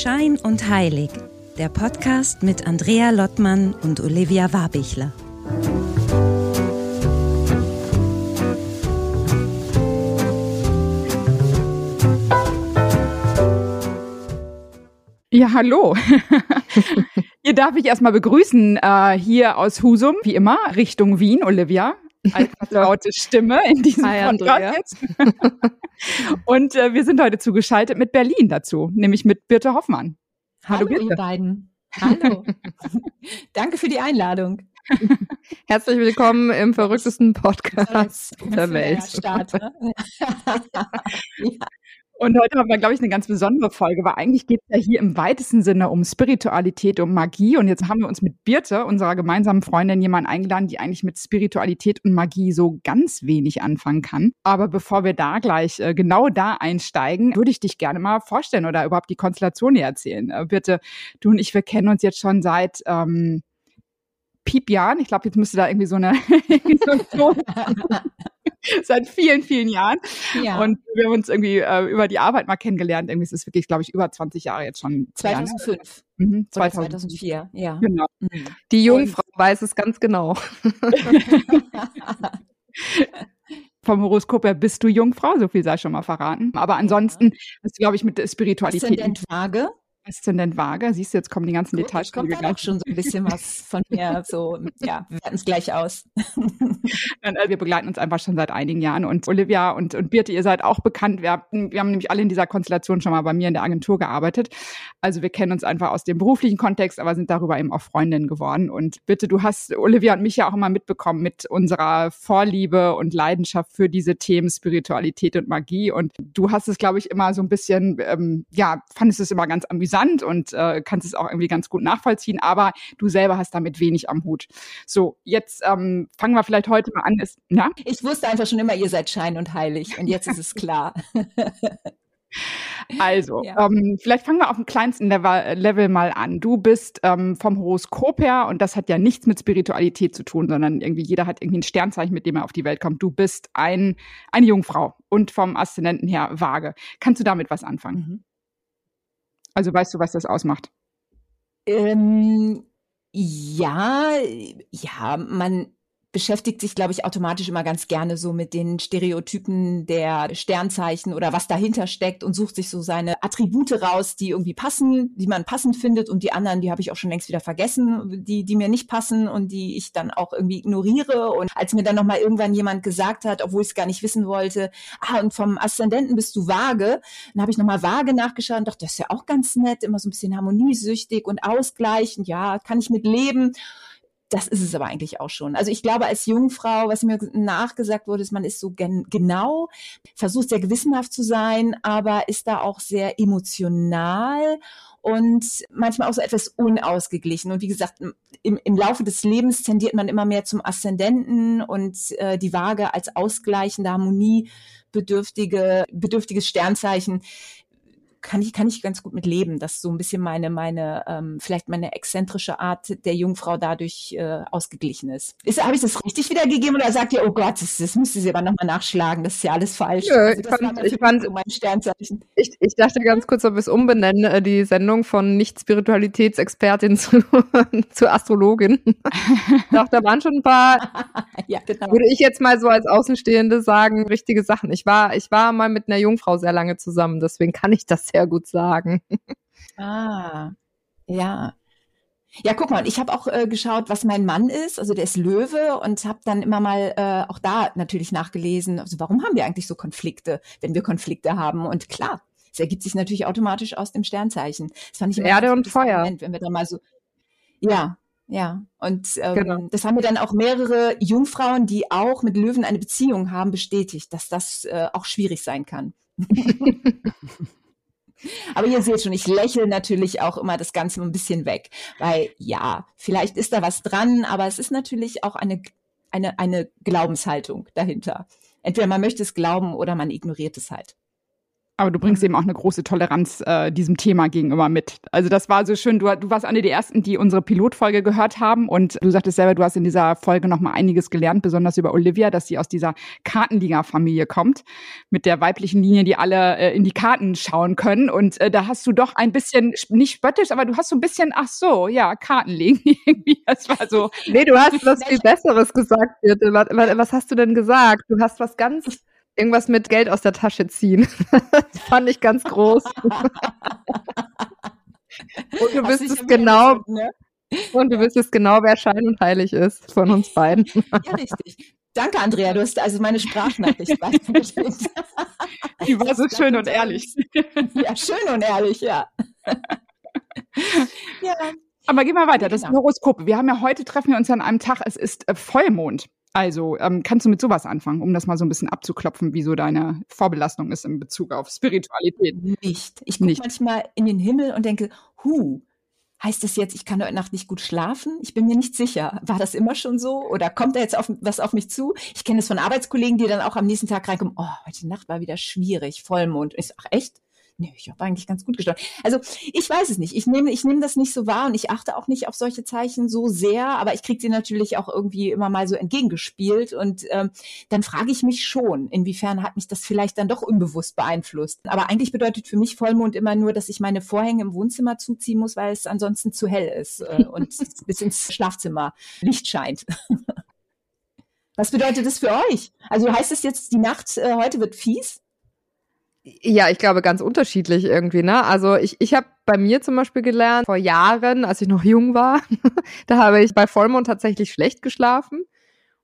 Schein und Heilig, der Podcast mit Andrea Lottmann und Olivia Warbichler. Ja, hallo. hier darf ich erstmal begrüßen, äh, hier aus Husum, wie immer, Richtung Wien, Olivia. Als laute Stimme in diesem Hi, Podcast. Und äh, wir sind heute zugeschaltet mit Berlin dazu, nämlich mit Birte Hoffmann. Hallo, Hallo ihr beiden. Hallo. Danke für die Einladung. Herzlich willkommen im verrücktesten Podcast der Welt. Start, ne? ja. Und heute haben wir, glaube ich, eine ganz besondere Folge, weil eigentlich geht es ja hier im weitesten Sinne um Spiritualität, um Magie. Und jetzt haben wir uns mit Birte, unserer gemeinsamen Freundin, jemanden eingeladen, die eigentlich mit Spiritualität und Magie so ganz wenig anfangen kann. Aber bevor wir da gleich äh, genau da einsteigen, würde ich dich gerne mal vorstellen oder überhaupt die Konstellation hier erzählen. Äh, Birte, du und ich, wir kennen uns jetzt schon seit ähm, Piepjahren. Ich glaube, jetzt müsste da irgendwie so eine, so seit vielen, vielen Jahren. Ja. Und wir haben uns irgendwie äh, über die Arbeit mal kennengelernt. Irgendwie ist es wirklich, glaube ich, über 20 Jahre jetzt schon. 2005. Mhm, 2004, ja. Genau. Mhm. Die Jungfrau Und, weiß es ganz genau. Vom Horoskop her bist du Jungfrau, so viel sei schon mal verraten. Aber ansonsten ist, glaube ich, mit Spiritualität. Aszendent Waage. Aszendent Waage. Siehst du, jetzt kommen die ganzen Gut, Details. Kommt auch schon so ein bisschen was von mir. So, ja, wir werten es gleich aus. Äh, wir begleiten uns einfach schon seit einigen Jahren. Und Olivia und, und Birte, ihr seid auch bekannt. Wir, wir haben nämlich alle in dieser Konstellation schon mal bei mir in der Agentur gearbeitet. Also wir kennen uns einfach aus dem beruflichen Kontext, aber sind darüber eben auch Freundinnen geworden. Und bitte, du hast Olivia und mich ja auch immer mitbekommen mit unserer Vorliebe und Leidenschaft für diese Themen Spiritualität und Magie. Und du hast es, glaube ich, immer so ein bisschen, ähm, ja, fandest es immer ganz amüsant amüsant und äh, kannst es auch irgendwie ganz gut nachvollziehen, aber du selber hast damit wenig am Hut. So, jetzt ähm, fangen wir vielleicht heute mal an. Ist, ja? Ich wusste einfach schon immer, ihr seid schein und heilig und jetzt ist es klar. Also, ja. ähm, vielleicht fangen wir auf dem kleinsten Level, Level mal an. Du bist ähm, vom Horoskop her, und das hat ja nichts mit Spiritualität zu tun, sondern irgendwie jeder hat irgendwie ein Sternzeichen, mit dem er auf die Welt kommt. Du bist ein, eine Jungfrau und vom Aszendenten her vage. Kannst du damit was anfangen? Mhm. Also weißt du, was das ausmacht? Ähm, ja, ja, man beschäftigt sich, glaube ich, automatisch immer ganz gerne so mit den Stereotypen der Sternzeichen oder was dahinter steckt und sucht sich so seine Attribute raus, die irgendwie passen, die man passend findet und die anderen, die habe ich auch schon längst wieder vergessen, die, die mir nicht passen und die ich dann auch irgendwie ignoriere. Und als mir dann nochmal irgendwann jemand gesagt hat, obwohl ich es gar nicht wissen wollte, ah, und vom Aszendenten bist du vage, dann habe ich nochmal vage nachgeschaut und dachte, das ist ja auch ganz nett, immer so ein bisschen harmoniesüchtig und ausgleichend, ja, kann ich mit leben das ist es aber eigentlich auch schon. Also ich glaube, als Jungfrau, was mir nachgesagt wurde, ist, man ist so gen genau, versucht sehr gewissenhaft zu sein, aber ist da auch sehr emotional und manchmal auch so etwas unausgeglichen. Und wie gesagt, im, im Laufe des Lebens tendiert man immer mehr zum Aszendenten und äh, die Waage als ausgleichende Harmonie bedürftige, bedürftiges Sternzeichen kann ich, kann ich ganz gut mit leben, dass so ein bisschen meine, meine, ähm, vielleicht meine exzentrische Art der Jungfrau dadurch äh, ausgeglichen ist. ist Habe ich das richtig wiedergegeben oder sagt ihr, oh Gott, das, das müsste sie aber nochmal nachschlagen, das ist ja alles falsch. Nö, also, ich fand, ich, fand so Sternzeichen. Ich, ich dachte ganz kurz, ob wir es umbenennen, äh, die Sendung von Nicht-Spiritualitätsexpertin zu, zu Astrologin. dachte, da waren schon ein paar, ja, genau. würde ich jetzt mal so als Außenstehende sagen, richtige Sachen. Ich war, ich war mal mit einer Jungfrau sehr lange zusammen, deswegen kann ich das sehr gut sagen. Ah, ja. Ja, guck mal, ich habe auch äh, geschaut, was mein Mann ist. Also der ist Löwe und habe dann immer mal äh, auch da natürlich nachgelesen, also warum haben wir eigentlich so Konflikte, wenn wir Konflikte haben? Und klar, es ergibt sich natürlich automatisch aus dem Sternzeichen. Das fand ich Erde und Feuer. Moment, wenn wir da mal so, ja, ja. Und ähm, genau. das haben mir dann auch mehrere Jungfrauen, die auch mit Löwen eine Beziehung haben, bestätigt, dass das äh, auch schwierig sein kann. Aber ihr seht schon, ich lächle natürlich auch immer das Ganze ein bisschen weg, weil ja, vielleicht ist da was dran, aber es ist natürlich auch eine, eine, eine Glaubenshaltung dahinter. Entweder man möchte es glauben oder man ignoriert es halt. Aber du bringst eben auch eine große Toleranz äh, diesem Thema gegenüber mit. Also das war so schön. Du, du warst eine der ersten, die unsere Pilotfolge gehört haben und du sagtest selber, du hast in dieser Folge noch mal einiges gelernt, besonders über Olivia, dass sie aus dieser Kartenliga-Familie kommt mit der weiblichen Linie, die alle äh, in die Karten schauen können. Und äh, da hast du doch ein bisschen nicht spöttisch, aber du hast so ein bisschen, ach so, ja, Karten legen irgendwie. Das war so. nee, du hast was viel Besseres gesagt, Birte. Was, was hast du denn gesagt? Du hast was ganz Irgendwas mit Geld aus der Tasche ziehen. das fand ich ganz groß. und du wüsstest genau, ne? und du wüsstest genau, wer Schein und Heilig ist von uns beiden. ja, richtig. Danke, Andrea. Du hast also meine Sprachnachricht weitergeschickt. Die war so schön und ehrlich. Ja, schön und ehrlich, ja. ja. Aber gehen wir weiter. Das genau. Horoskop. Wir haben ja heute treffen wir uns an einem Tag. Es ist äh, Vollmond. Also ähm, kannst du mit sowas anfangen, um das mal so ein bisschen abzuklopfen, wie so deine Vorbelastung ist in Bezug auf Spiritualität? Nicht. Ich gucke manchmal in den Himmel und denke, hu, heißt das jetzt, ich kann heute Nacht nicht gut schlafen? Ich bin mir nicht sicher. War das immer schon so? Oder kommt da jetzt auf, was auf mich zu? Ich kenne es von Arbeitskollegen, die dann auch am nächsten Tag reinkommen, oh, heute Nacht war wieder schwierig, Vollmond. Und ich sage, ach echt? Nee, ich habe eigentlich ganz gut gesteuert. Also ich weiß es nicht. Ich nehme ich nehme das nicht so wahr und ich achte auch nicht auf solche Zeichen so sehr, aber ich kriege sie natürlich auch irgendwie immer mal so entgegengespielt und ähm, dann frage ich mich schon, inwiefern hat mich das vielleicht dann doch unbewusst beeinflusst. Aber eigentlich bedeutet für mich Vollmond immer nur, dass ich meine Vorhänge im Wohnzimmer zuziehen muss, weil es ansonsten zu hell ist äh, und bis ins Schlafzimmer Licht scheint. Was bedeutet das für euch? Also heißt es jetzt, die Nacht äh, heute wird fies? Ja, ich glaube ganz unterschiedlich irgendwie, ne? Also ich, ich habe bei mir zum Beispiel gelernt, vor Jahren, als ich noch jung war, da habe ich bei Vollmond tatsächlich schlecht geschlafen.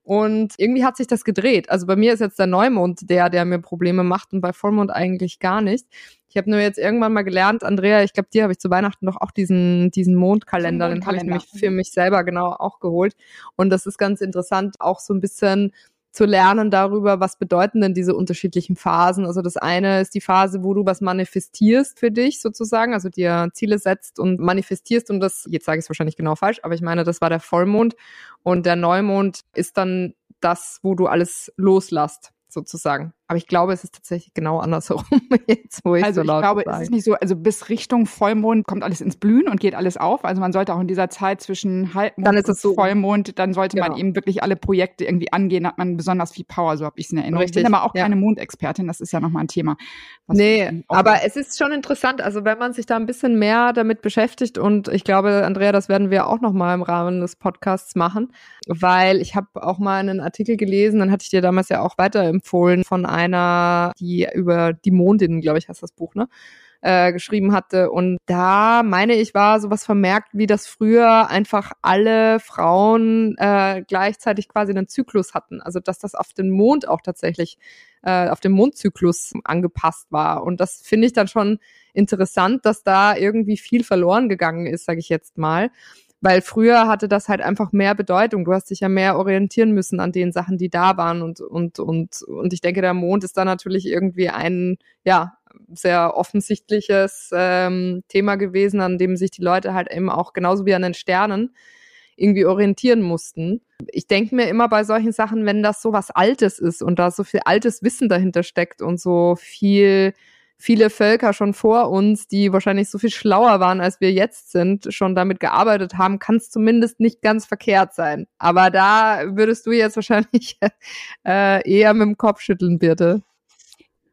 Und irgendwie hat sich das gedreht. Also bei mir ist jetzt der Neumond der, der mir Probleme macht und bei Vollmond eigentlich gar nicht. Ich habe nur jetzt irgendwann mal gelernt, Andrea, ich glaube, dir habe ich zu Weihnachten doch auch diesen, diesen Mondkalender, den habe ich nämlich für mich selber genau auch geholt. Und das ist ganz interessant, auch so ein bisschen zu lernen darüber, was bedeuten denn diese unterschiedlichen Phasen. Also das eine ist die Phase, wo du was manifestierst für dich sozusagen, also dir Ziele setzt und manifestierst und das, jetzt sage ich es wahrscheinlich genau falsch, aber ich meine, das war der Vollmond und der Neumond ist dann das, wo du alles loslässt sozusagen. Aber ich glaube, es ist tatsächlich genau andersherum, jetzt wo ich Also so ich glaube, sage. es ist nicht so, also bis Richtung Vollmond kommt alles ins Blühen und geht alles auf. Also man sollte auch in dieser Zeit zwischen Halbmond dann ist es so. und Vollmond, dann sollte genau. man eben wirklich alle Projekte irgendwie angehen, hat man besonders viel Power, so habe ich es in Erinnerung. Richtig. Ich bin aber auch ja. keine Mondexpertin, das ist ja nochmal ein Thema. Nee, aber es ist schon interessant, also wenn man sich da ein bisschen mehr damit beschäftigt und ich glaube, Andrea, das werden wir auch nochmal im Rahmen des Podcasts machen, weil ich habe auch mal einen Artikel gelesen, dann hatte ich dir damals ja auch weiterempfohlen von einer, die über die Mondin, glaube ich, heißt das Buch, ne? Äh, geschrieben hatte. Und da meine ich, war sowas vermerkt, wie das früher einfach alle Frauen äh, gleichzeitig quasi einen Zyklus hatten. Also dass das auf den Mond auch tatsächlich, äh, auf den Mondzyklus angepasst war. Und das finde ich dann schon interessant, dass da irgendwie viel verloren gegangen ist, sage ich jetzt mal weil früher hatte das halt einfach mehr Bedeutung. Du hast dich ja mehr orientieren müssen an den Sachen, die da waren und und und und ich denke, der Mond ist da natürlich irgendwie ein ja sehr offensichtliches ähm, Thema gewesen, an dem sich die Leute halt eben auch genauso wie an den Sternen irgendwie orientieren mussten. Ich denke mir immer bei solchen Sachen, wenn das so was Altes ist und da so viel altes Wissen dahinter steckt und so viel viele Völker schon vor uns, die wahrscheinlich so viel schlauer waren, als wir jetzt sind, schon damit gearbeitet haben, kann es zumindest nicht ganz verkehrt sein. Aber da würdest du jetzt wahrscheinlich äh, eher mit dem Kopf schütteln, Birte.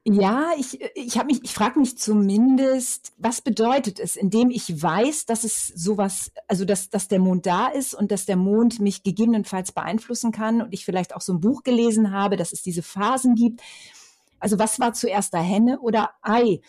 Ja, ich, ich habe mich, ich frage mich zumindest, was bedeutet es, indem ich weiß, dass es sowas, also dass, dass der Mond da ist und dass der Mond mich gegebenenfalls beeinflussen kann und ich vielleicht auch so ein Buch gelesen habe, dass es diese Phasen gibt also was war zuerst da Henne oder Ei?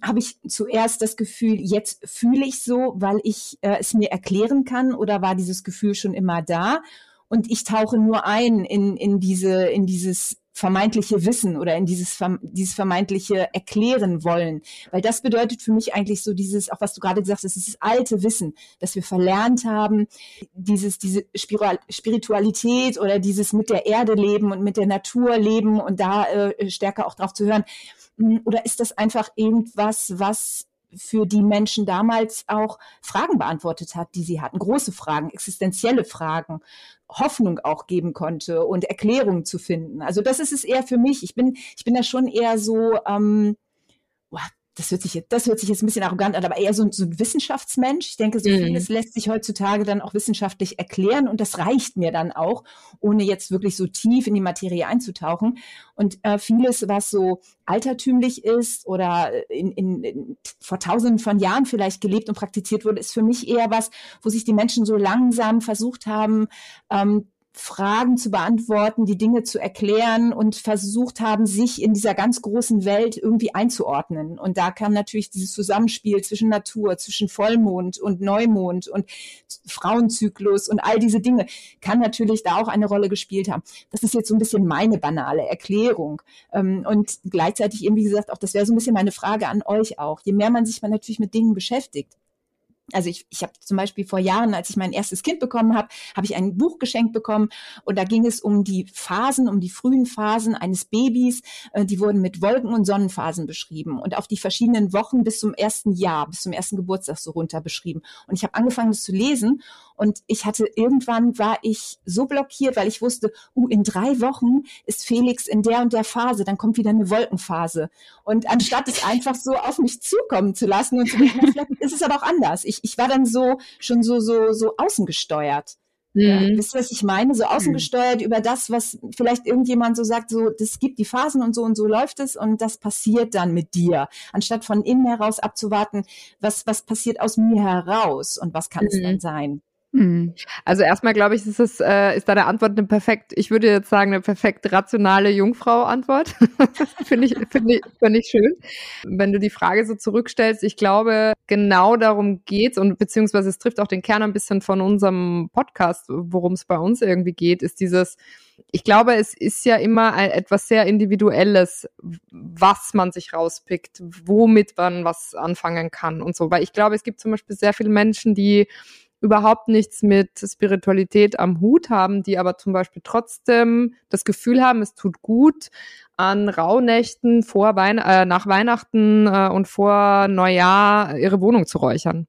Habe ich zuerst das Gefühl, jetzt fühle ich so, weil ich äh, es mir erklären kann oder war dieses Gefühl schon immer da? Und ich tauche nur ein in, in diese, in dieses vermeintliche Wissen oder in dieses, dieses vermeintliche Erklären wollen. Weil das bedeutet für mich eigentlich so dieses, auch was du gerade gesagt hast, dieses alte Wissen, das wir verlernt haben, dieses, diese Spiritualität oder dieses mit der Erde leben und mit der Natur leben und da äh, stärker auch drauf zu hören. Hm, oder ist das einfach irgendwas, was für die Menschen damals auch Fragen beantwortet hat, die sie hatten, große Fragen, existenzielle Fragen. Hoffnung auch geben konnte und Erklärungen zu finden. Also das ist es eher für mich. Ich bin, ich bin da schon eher so, ähm, das hört sich jetzt, das hört sich jetzt ein bisschen arrogant an, aber eher so, so ein Wissenschaftsmensch. Ich denke, so mhm. vieles lässt sich heutzutage dann auch wissenschaftlich erklären und das reicht mir dann auch, ohne jetzt wirklich so tief in die Materie einzutauchen. Und äh, vieles, was so altertümlich ist oder in, in, in, vor tausenden von Jahren vielleicht gelebt und praktiziert wurde, ist für mich eher was, wo sich die Menschen so langsam versucht haben, ähm, Fragen zu beantworten, die Dinge zu erklären und versucht haben, sich in dieser ganz großen Welt irgendwie einzuordnen. Und da kam natürlich dieses Zusammenspiel zwischen Natur, zwischen Vollmond und Neumond und Frauenzyklus und all diese Dinge, kann natürlich da auch eine Rolle gespielt haben. Das ist jetzt so ein bisschen meine banale Erklärung. Ähm, und gleichzeitig eben, wie gesagt, auch das wäre so ein bisschen meine Frage an euch auch. Je mehr man sich man natürlich mit Dingen beschäftigt, also ich, ich habe zum Beispiel vor Jahren, als ich mein erstes Kind bekommen habe, habe ich ein Buch geschenkt bekommen und da ging es um die Phasen, um die frühen Phasen eines Babys. Äh, die wurden mit Wolken- und Sonnenphasen beschrieben und auf die verschiedenen Wochen bis zum ersten Jahr, bis zum ersten Geburtstag so runter beschrieben. Und ich habe angefangen, das zu lesen und ich hatte irgendwann war ich so blockiert, weil ich wusste, uh, in drei Wochen ist Felix in der und der Phase, dann kommt wieder eine Wolkenphase. Und anstatt es einfach so auf mich zukommen zu lassen und zu denken, vielleicht ist es aber auch anders. Ich, ich war dann so schon so so so außengesteuert. Mhm. Ja, wisst ihr, was ich meine? So außengesteuert mhm. über das, was vielleicht irgendjemand so sagt, so, das gibt die Phasen und so und so läuft es und das passiert dann mit dir. Anstatt von innen heraus abzuwarten, was, was passiert aus mir heraus und was kann mhm. es denn sein? Mhm. Also erstmal glaube ich, ist es äh, ist deine Antwort eine perfekt, ich würde jetzt sagen eine perfekt rationale Jungfrau-Antwort. finde ich finde ich finde ich schön. Wenn du die Frage so zurückstellst, ich glaube genau darum geht's und beziehungsweise es trifft auch den Kern ein bisschen von unserem Podcast, worum es bei uns irgendwie geht, ist dieses ich glaube, es ist ja immer etwas sehr Individuelles, was man sich rauspickt, womit man was anfangen kann und so. Weil ich glaube, es gibt zum Beispiel sehr viele Menschen, die überhaupt nichts mit Spiritualität am Hut haben, die aber zum Beispiel trotzdem das Gefühl haben, es tut gut, an Rauhnächten vor Wein äh, nach Weihnachten äh, und vor Neujahr ihre Wohnung zu räuchern.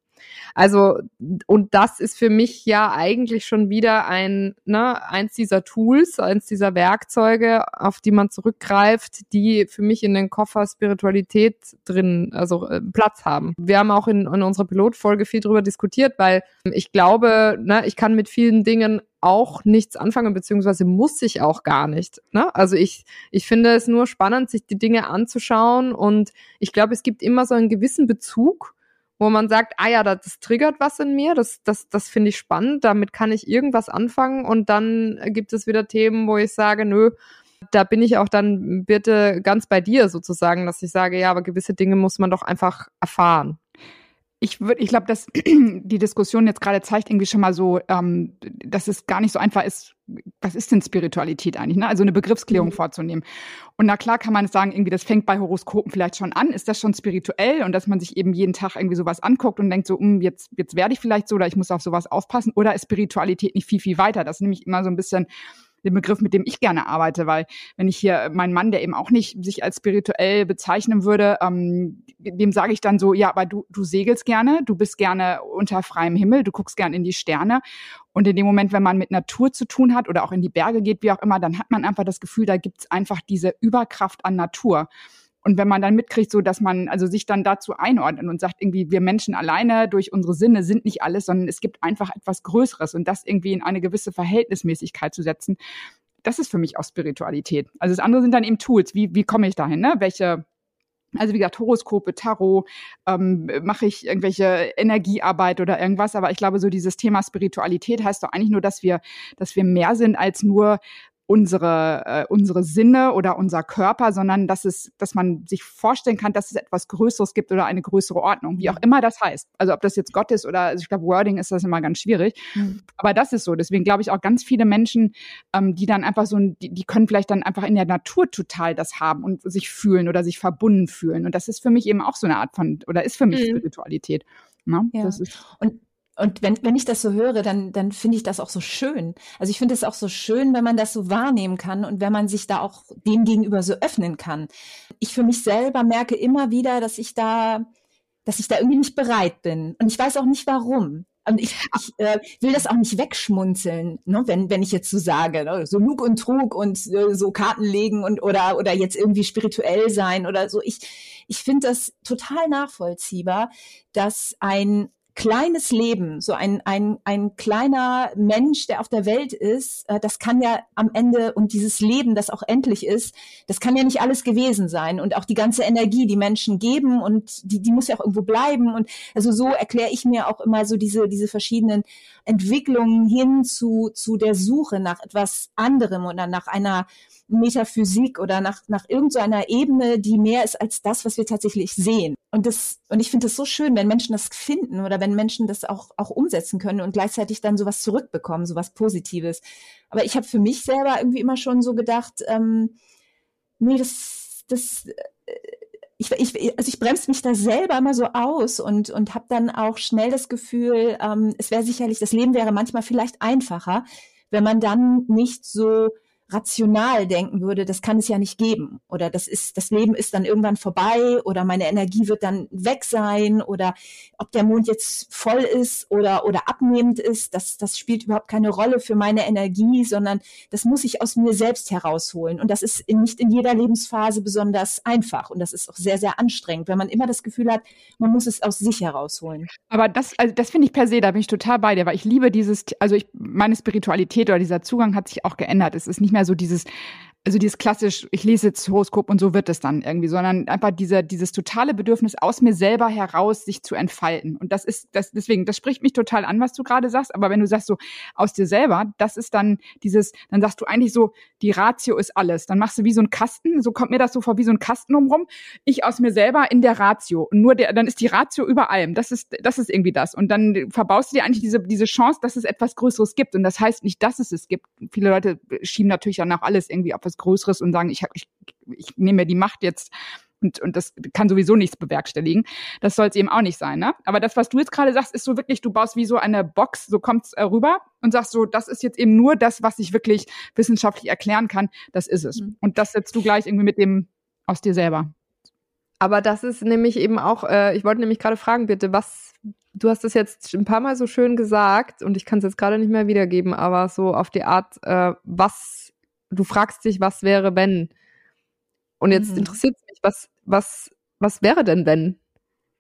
Also, und das ist für mich ja eigentlich schon wieder ein, ne, eins dieser Tools, eins dieser Werkzeuge, auf die man zurückgreift, die für mich in den Koffer Spiritualität drin, also äh, Platz haben. Wir haben auch in, in unserer Pilotfolge viel drüber diskutiert, weil ich glaube, ne, ich kann mit vielen Dingen auch nichts anfangen, beziehungsweise muss ich auch gar nicht. Ne? Also ich, ich finde es nur spannend, sich die Dinge anzuschauen und ich glaube, es gibt immer so einen gewissen Bezug wo man sagt, ah ja, das triggert was in mir, das, das, das finde ich spannend, damit kann ich irgendwas anfangen und dann gibt es wieder Themen, wo ich sage, nö, da bin ich auch dann bitte ganz bei dir sozusagen, dass ich sage, ja, aber gewisse Dinge muss man doch einfach erfahren ich würde, ich glaube, dass die Diskussion jetzt gerade zeigt irgendwie schon mal so, ähm, dass es gar nicht so einfach ist, was ist denn Spiritualität eigentlich, ne? Also eine Begriffsklärung mhm. vorzunehmen. Und na klar kann man sagen, irgendwie, das fängt bei Horoskopen vielleicht schon an, ist das schon spirituell und dass man sich eben jeden Tag irgendwie sowas anguckt und denkt so, um, jetzt, jetzt werde ich vielleicht so oder ich muss auf sowas aufpassen, oder ist Spiritualität nicht viel, viel weiter? Das ist nämlich immer so ein bisschen den Begriff, mit dem ich gerne arbeite, weil wenn ich hier meinen Mann, der eben auch nicht sich als spirituell bezeichnen würde, ähm, dem sage ich dann so, ja, aber du, du segelst gerne, du bist gerne unter freiem Himmel, du guckst gerne in die Sterne. Und in dem Moment, wenn man mit Natur zu tun hat oder auch in die Berge geht, wie auch immer, dann hat man einfach das Gefühl, da gibt's einfach diese Überkraft an Natur. Und wenn man dann mitkriegt, so dass man also sich dann dazu einordnet und sagt, irgendwie, wir Menschen alleine durch unsere Sinne sind nicht alles, sondern es gibt einfach etwas Größeres und das irgendwie in eine gewisse Verhältnismäßigkeit zu setzen, das ist für mich auch Spiritualität. Also das andere sind dann eben Tools. Wie, wie komme ich dahin? Ne? Welche also wie gesagt, Horoskope, Tarot, ähm, mache ich irgendwelche Energiearbeit oder irgendwas. Aber ich glaube, so dieses Thema Spiritualität heißt doch eigentlich nur, dass wir, dass wir mehr sind als nur unsere, äh, unsere Sinne oder unser Körper, sondern dass es, dass man sich vorstellen kann, dass es etwas Größeres gibt oder eine größere Ordnung, wie auch mhm. immer das heißt. Also ob das jetzt Gott ist oder, also ich glaube, Wording ist das immer ganz schwierig. Mhm. Aber das ist so. Deswegen glaube ich auch ganz viele Menschen, ähm, die dann einfach so, die, die können vielleicht dann einfach in der Natur total das haben und sich fühlen oder sich verbunden fühlen. Und das ist für mich eben auch so eine Art von, oder ist für mich mhm. Spiritualität. Ne? Ja. Und und wenn, wenn ich das so höre, dann, dann finde ich das auch so schön. Also ich finde es auch so schön, wenn man das so wahrnehmen kann und wenn man sich da auch dem gegenüber so öffnen kann. Ich für mich selber merke immer wieder, dass ich da, dass ich da irgendwie nicht bereit bin. Und ich weiß auch nicht warum. Und ich, ich äh, will das auch nicht wegschmunzeln, ne? wenn, wenn ich jetzt so sage, ne? so Lug und Trug und äh, so Karten legen und oder, oder jetzt irgendwie spirituell sein oder so. Ich, ich finde das total nachvollziehbar, dass ein kleines Leben, so ein, ein, ein kleiner Mensch, der auf der Welt ist, äh, das kann ja am Ende und dieses Leben, das auch endlich ist, das kann ja nicht alles gewesen sein. Und auch die ganze Energie, die Menschen geben und die, die muss ja auch irgendwo bleiben. Und also so erkläre ich mir auch immer so diese, diese verschiedenen Entwicklungen hin zu, zu der Suche nach etwas anderem oder nach einer Metaphysik oder nach, nach irgendeiner Ebene, die mehr ist als das, was wir tatsächlich sehen. Und das, und ich finde es so schön, wenn Menschen das finden oder wenn Menschen das auch, auch umsetzen können und gleichzeitig dann sowas zurückbekommen, sowas Positives. Aber ich habe für mich selber irgendwie immer schon so gedacht, ähm, nee, das, das, äh, ich, ich, also ich bremse mich da selber immer so aus und, und habe dann auch schnell das Gefühl, ähm, es wäre sicherlich, das Leben wäre manchmal vielleicht einfacher, wenn man dann nicht so rational denken würde, das kann es ja nicht geben oder das ist das Leben ist dann irgendwann vorbei oder meine Energie wird dann weg sein oder ob der Mond jetzt voll ist oder oder abnehmend ist, das das spielt überhaupt keine Rolle für meine Energie, sondern das muss ich aus mir selbst herausholen und das ist in, nicht in jeder Lebensphase besonders einfach und das ist auch sehr sehr anstrengend, wenn man immer das Gefühl hat, man muss es aus sich herausholen. Aber das also das finde ich per se, da bin ich total bei dir, weil ich liebe dieses also ich meine Spiritualität oder dieser Zugang hat sich auch geändert. Es ist nicht mehr mehr so dieses, also dieses klassisch, ich lese jetzt Horoskop und so wird es dann irgendwie, sondern einfach diese, dieses totale Bedürfnis aus mir selber heraus, sich zu entfalten. Und das ist, das, deswegen, das spricht mich total an, was du gerade sagst. Aber wenn du sagst so aus dir selber, das ist dann dieses, dann sagst du eigentlich so, die Ratio ist alles. Dann machst du wie so ein Kasten, so kommt mir das so vor, wie so ein Kasten umrum. Ich aus mir selber in der Ratio. Und nur der, dann ist die Ratio über allem. Das ist, das ist irgendwie das. Und dann verbaust du dir eigentlich diese, diese Chance, dass es etwas Größeres gibt. Und das heißt nicht, dass es es gibt. Viele Leute schieben natürlich dann auch alles irgendwie auf was Größeres und sagen, ich, ich, ich nehme mir die Macht jetzt und, und das kann sowieso nichts bewerkstelligen. Das soll es eben auch nicht sein. Ne? Aber das, was du jetzt gerade sagst, ist so wirklich, du baust wie so eine Box, so kommt's äh, rüber und sagst so, das ist jetzt eben nur das, was ich wirklich wissenschaftlich erklären kann. Das ist es. Mhm. Und das setzt du gleich irgendwie mit dem aus dir selber. Aber das ist nämlich eben auch, äh, ich wollte nämlich gerade fragen, bitte, was, du hast das jetzt ein paar Mal so schön gesagt und ich kann es jetzt gerade nicht mehr wiedergeben, aber so auf die Art, äh, was du fragst dich, was wäre, wenn? Und jetzt mhm. interessiert mich, was, was, was wäre denn, wenn?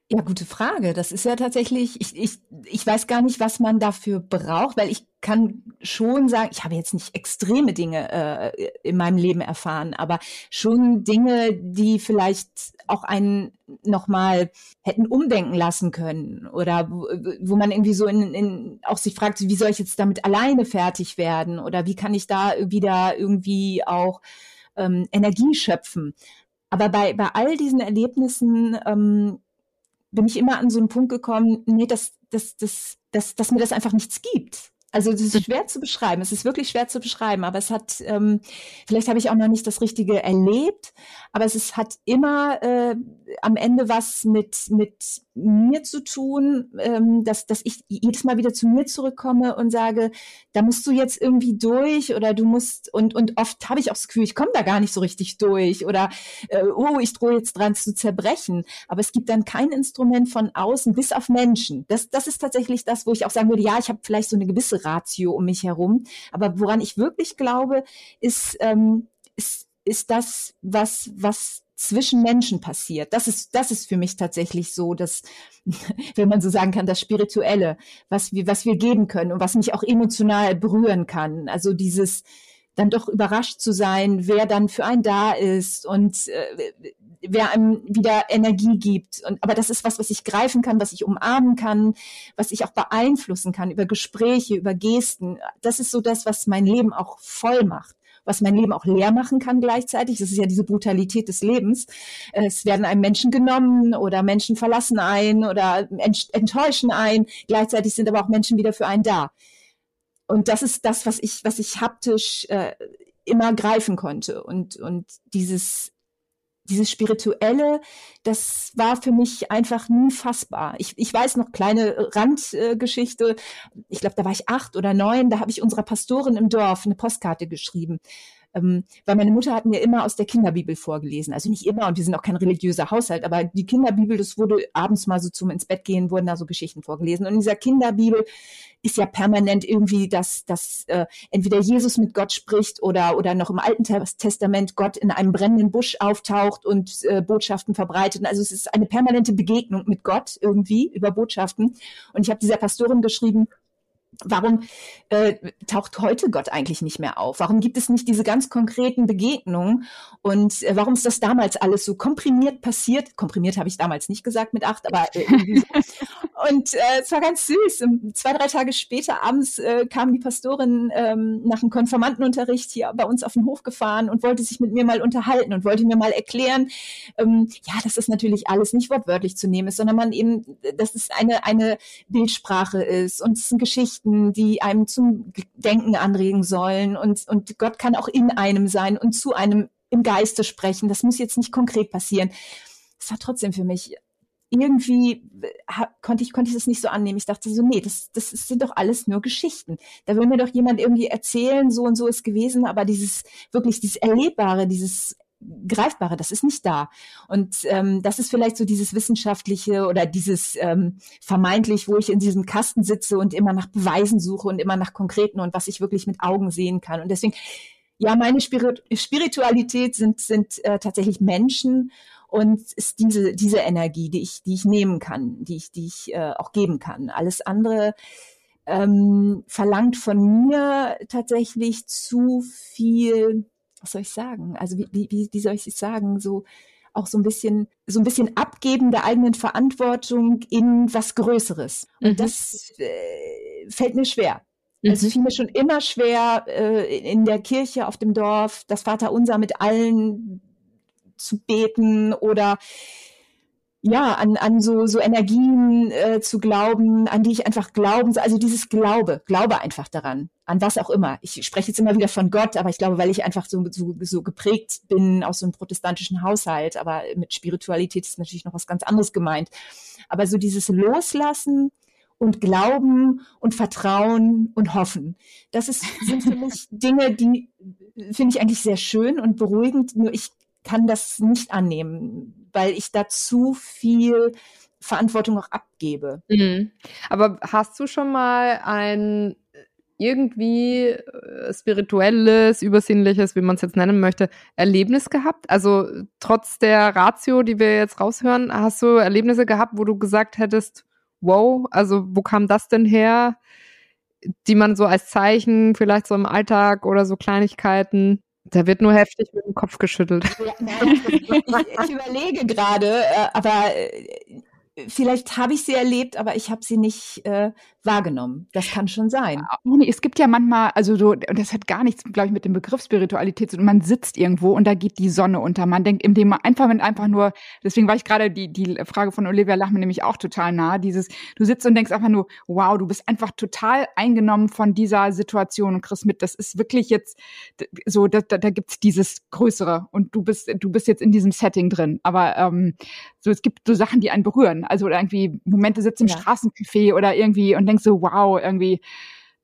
Ja, gute Frage. Das ist ja tatsächlich, ich, ich, ich weiß gar nicht, was man dafür braucht, weil ich kann schon sagen, ich habe jetzt nicht extreme Dinge äh, in meinem Leben erfahren, aber schon Dinge, die vielleicht auch einen nochmal hätten umdenken lassen können oder wo, wo man irgendwie so in, in auch sich fragt, wie soll ich jetzt damit alleine fertig werden oder wie kann ich da wieder irgendwie auch ähm, Energie schöpfen. Aber bei, bei all diesen Erlebnissen ähm, bin ich immer an so einen Punkt gekommen, nee, dass, dass, dass, dass, dass mir das einfach nichts gibt. Also es ist hm. schwer zu beschreiben. Es ist wirklich schwer zu beschreiben. Aber es hat, ähm, vielleicht habe ich auch noch nicht das Richtige erlebt, aber es ist, hat immer äh, am Ende was mit mit mir zu tun, ähm, dass dass ich jedes Mal wieder zu mir zurückkomme und sage, da musst du jetzt irgendwie durch oder du musst und und oft habe ich auch das Gefühl, ich komme da gar nicht so richtig durch oder äh, oh, ich drohe jetzt dran zu zerbrechen. Aber es gibt dann kein Instrument von außen bis auf Menschen. Das das ist tatsächlich das, wo ich auch sagen würde, ja, ich habe vielleicht so eine gewisse Ratio um mich herum. Aber woran ich wirklich glaube, ist, ähm, ist, ist das, was, was zwischen Menschen passiert. Das ist, das ist für mich tatsächlich so, dass, wenn man so sagen kann, das Spirituelle, was wir, was wir geben können und was mich auch emotional berühren kann. Also dieses, dann doch überrascht zu sein, wer dann für einen da ist und äh, wer einem wieder Energie gibt. Und, aber das ist was, was ich greifen kann, was ich umarmen kann, was ich auch beeinflussen kann über Gespräche, über Gesten. Das ist so das, was mein Leben auch voll macht was mein Leben auch leer machen kann gleichzeitig. Das ist ja diese Brutalität des Lebens. Es werden einem Menschen genommen oder Menschen verlassen ein oder enttäuschen ein. Gleichzeitig sind aber auch Menschen wieder für einen da. Und das ist das, was ich, was ich haptisch äh, immer greifen konnte. Und, und dieses dieses Spirituelle, das war für mich einfach nie fassbar. Ich, ich weiß noch, kleine Randgeschichte, ich glaube, da war ich acht oder neun, da habe ich unserer Pastorin im Dorf eine Postkarte geschrieben. Ähm, weil meine Mutter hat mir immer aus der Kinderbibel vorgelesen. Also nicht immer und wir sind auch kein religiöser Haushalt, aber die Kinderbibel, das wurde abends mal so zum ins Bett gehen, wurden da so Geschichten vorgelesen. Und in dieser Kinderbibel ist ja permanent irgendwie, dass, dass äh, entweder Jesus mit Gott spricht oder, oder noch im Alten Testament Gott in einem brennenden Busch auftaucht und äh, Botschaften verbreitet. Also es ist eine permanente Begegnung mit Gott irgendwie über Botschaften. Und ich habe dieser Pastorin geschrieben, Warum äh, taucht heute Gott eigentlich nicht mehr auf? Warum gibt es nicht diese ganz konkreten Begegnungen? Und äh, warum ist das damals alles so komprimiert passiert? Komprimiert habe ich damals nicht gesagt mit acht, aber äh, und äh, es war ganz süß. Zwei, drei Tage später abends äh, kam die Pastorin ähm, nach dem Konformantenunterricht hier bei uns auf den Hof gefahren und wollte sich mit mir mal unterhalten und wollte mir mal erklären, ähm, ja, dass das natürlich alles nicht wortwörtlich zu nehmen ist, sondern man eben, dass es eine eine Bildsprache ist und es sind Geschichten Geschichten, die einem zum Denken anregen sollen. Und, und Gott kann auch in einem sein und zu einem im Geiste sprechen. Das muss jetzt nicht konkret passieren. Es war trotzdem für mich irgendwie konnte ich konnte ich das nicht so annehmen. Ich dachte so, nee, das das sind doch alles nur Geschichten. Da will mir doch jemand irgendwie erzählen, so und so ist gewesen, aber dieses wirklich dieses erlebbare, dieses Greifbare, das ist nicht da. Und ähm, das ist vielleicht so dieses Wissenschaftliche oder dieses ähm, vermeintlich, wo ich in diesem Kasten sitze und immer nach Beweisen suche und immer nach Konkreten und was ich wirklich mit Augen sehen kann. Und deswegen, ja, meine Spirit Spiritualität sind, sind äh, tatsächlich Menschen und ist diese, diese Energie, die ich, die ich nehmen kann, die ich, die ich äh, auch geben kann. Alles andere ähm, verlangt von mir tatsächlich zu viel was soll ich sagen? Also wie, wie, wie soll ich es sagen? So auch so ein bisschen, so ein bisschen Abgeben der eigenen Verantwortung in was Größeres. Und mhm. das äh, fällt mir schwer. Mhm. Es fiel mir schon immer schwer, äh, in der Kirche auf dem Dorf das Vaterunser mit allen zu beten oder ja, an, an so, so Energien äh, zu glauben, an die ich einfach glauben, also dieses Glaube, glaube einfach daran, an was auch immer. Ich spreche jetzt immer wieder von Gott, aber ich glaube, weil ich einfach so, so, so geprägt bin aus so einem protestantischen Haushalt, aber mit Spiritualität ist natürlich noch was ganz anderes gemeint. Aber so dieses Loslassen und Glauben und Vertrauen und Hoffen, das ist, sind für mich Dinge, die finde ich eigentlich sehr schön und beruhigend, nur ich kann das nicht annehmen weil ich da zu viel Verantwortung auch abgebe. Mhm. Aber hast du schon mal ein irgendwie äh, spirituelles, übersinnliches, wie man es jetzt nennen möchte, Erlebnis gehabt? Also trotz der Ratio, die wir jetzt raushören, hast du Erlebnisse gehabt, wo du gesagt hättest, wow, also wo kam das denn her? Die man so als Zeichen vielleicht so im Alltag oder so Kleinigkeiten da wird nur heftig mit dem Kopf geschüttelt. Ja, ich, überlege gerade, äh, aber äh, vielleicht habe ich sie erlebt, aber ich habe sie nicht äh, wahrgenommen. Das kann schon sein. Es gibt ja manchmal, also so, und das hat gar nichts, glaube ich, mit dem Begriff Spiritualität zu tun. Man sitzt irgendwo und da geht die Sonne unter. Man denkt, indem man einfach, wenn einfach nur, deswegen war ich gerade die, die Frage von Olivia Lachmann nämlich auch total nah. Dieses, du sitzt und denkst einfach nur, wow, du bist einfach total eingenommen von dieser Situation und kriegst mit, das ist wirklich jetzt so, da, da, da gibt's dieses Größere und du bist, du bist jetzt in diesem Setting drin. Aber ähm, so, es gibt so Sachen, die einen berühren. Also irgendwie Momente sitzt im ja. Straßencafé oder irgendwie und denkst, so, wow, irgendwie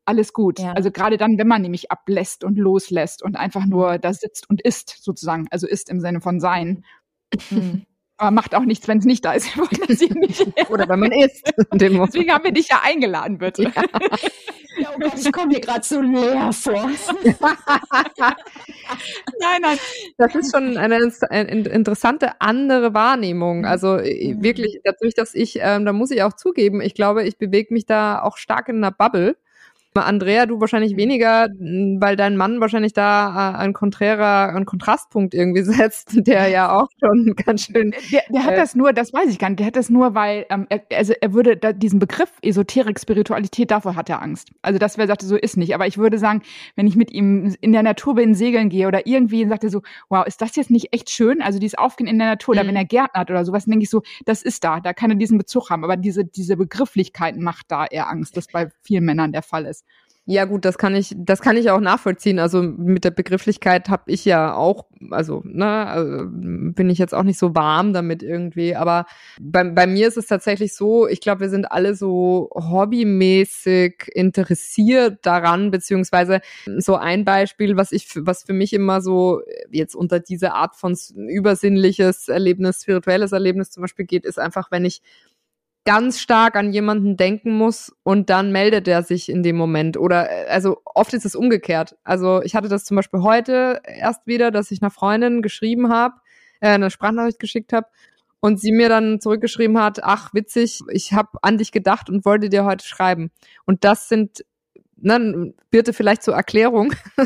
alles gut. Ja. Also gerade dann, wenn man nämlich ablässt und loslässt und einfach nur da sitzt und isst, sozusagen. Also isst im Sinne von sein. Mhm. Aber macht auch nichts, wenn es nicht da ist. Oder wenn man isst. Deswegen haben wir dich ja eingeladen, bitte. Ja. Ja, oh Gott, ich komme mir gerade so leer vor. Nein, nein. Das ist schon eine, eine, interessante andere Wahrnehmung. Also äh, mhm. wirklich, dadurch, dass ich, ähm, da muss ich auch zugeben, ich glaube, ich bewege mich da auch stark in einer Bubble. Andrea, du wahrscheinlich weniger, weil dein Mann wahrscheinlich da äh, ein konträrer, ein Kontrastpunkt irgendwie setzt, der ja auch schon ganz schön. Der, der hat äh, das nur, das weiß ich gar nicht, der hat das nur, weil, ähm, er, also er würde da, diesen Begriff Esoterik, Spiritualität, davor hat er Angst. Also das wäre, sagte, so ist nicht. Aber ich würde sagen, wenn ich mit ihm in der Natur bin, segeln gehe oder irgendwie, sagt er so, wow, ist das jetzt nicht echt schön? Also dieses Aufgehen in der Natur, mhm. oder wenn er Gärtner hat oder sowas, dann denke ich so, das ist da, da kann er diesen Bezug haben. Aber diese, diese Begrifflichkeiten macht da eher Angst, das bei vielen Männern der Fall ist. Ja, gut, das kann ich, das kann ich auch nachvollziehen. Also mit der Begrifflichkeit habe ich ja auch, also, ne, also bin ich jetzt auch nicht so warm damit irgendwie. Aber bei, bei mir ist es tatsächlich so, ich glaube, wir sind alle so hobbymäßig interessiert daran, beziehungsweise so ein Beispiel, was ich, was für mich immer so jetzt unter diese Art von übersinnliches Erlebnis, spirituelles Erlebnis zum Beispiel geht, ist einfach, wenn ich ganz stark an jemanden denken muss und dann meldet er sich in dem Moment. Oder äh, also oft ist es umgekehrt. Also ich hatte das zum Beispiel heute erst wieder, dass ich einer Freundin geschrieben habe, äh, eine Sprachnachricht geschickt habe und sie mir dann zurückgeschrieben hat, ach witzig, ich habe an dich gedacht und wollte dir heute schreiben. Und das sind ne, Birte vielleicht zur Erklärung.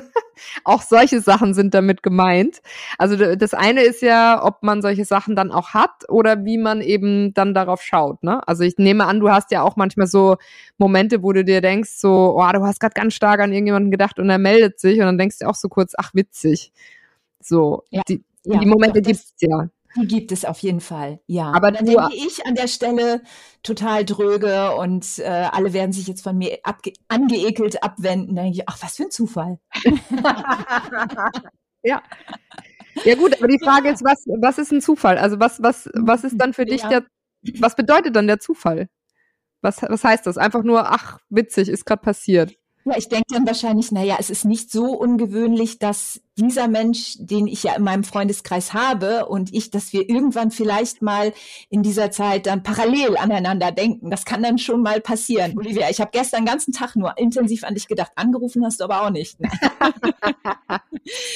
auch solche Sachen sind damit gemeint. Also das eine ist ja, ob man solche Sachen dann auch hat oder wie man eben dann darauf schaut. Ne? Also ich nehme an, du hast ja auch manchmal so Momente, wo du dir denkst, so, oh, du hast gerade ganz stark an irgendjemanden gedacht und er meldet sich und dann denkst du auch so kurz, ach witzig. So, ja, die, ja, die Momente doch, gibt's ja. Die gibt es auf jeden Fall, ja. Aber dann denke ich an der Stelle total dröge und äh, alle werden sich jetzt von mir angeekelt abwenden. Dann denke ich, ach, was für ein Zufall. ja. Ja gut, aber die Frage ist, was, was ist ein Zufall? Also was, was, was ist dann für dich ja. der, was bedeutet dann der Zufall? Was, was heißt das? Einfach nur, ach, witzig, ist gerade passiert. Ja, ich denke dann wahrscheinlich, naja, es ist nicht so ungewöhnlich, dass dieser Mensch, den ich ja in meinem Freundeskreis habe und ich, dass wir irgendwann vielleicht mal in dieser Zeit dann parallel aneinander denken. Das kann dann schon mal passieren. Olivia, ich habe gestern den ganzen Tag nur intensiv an dich gedacht. Angerufen hast du aber auch nicht. Ne?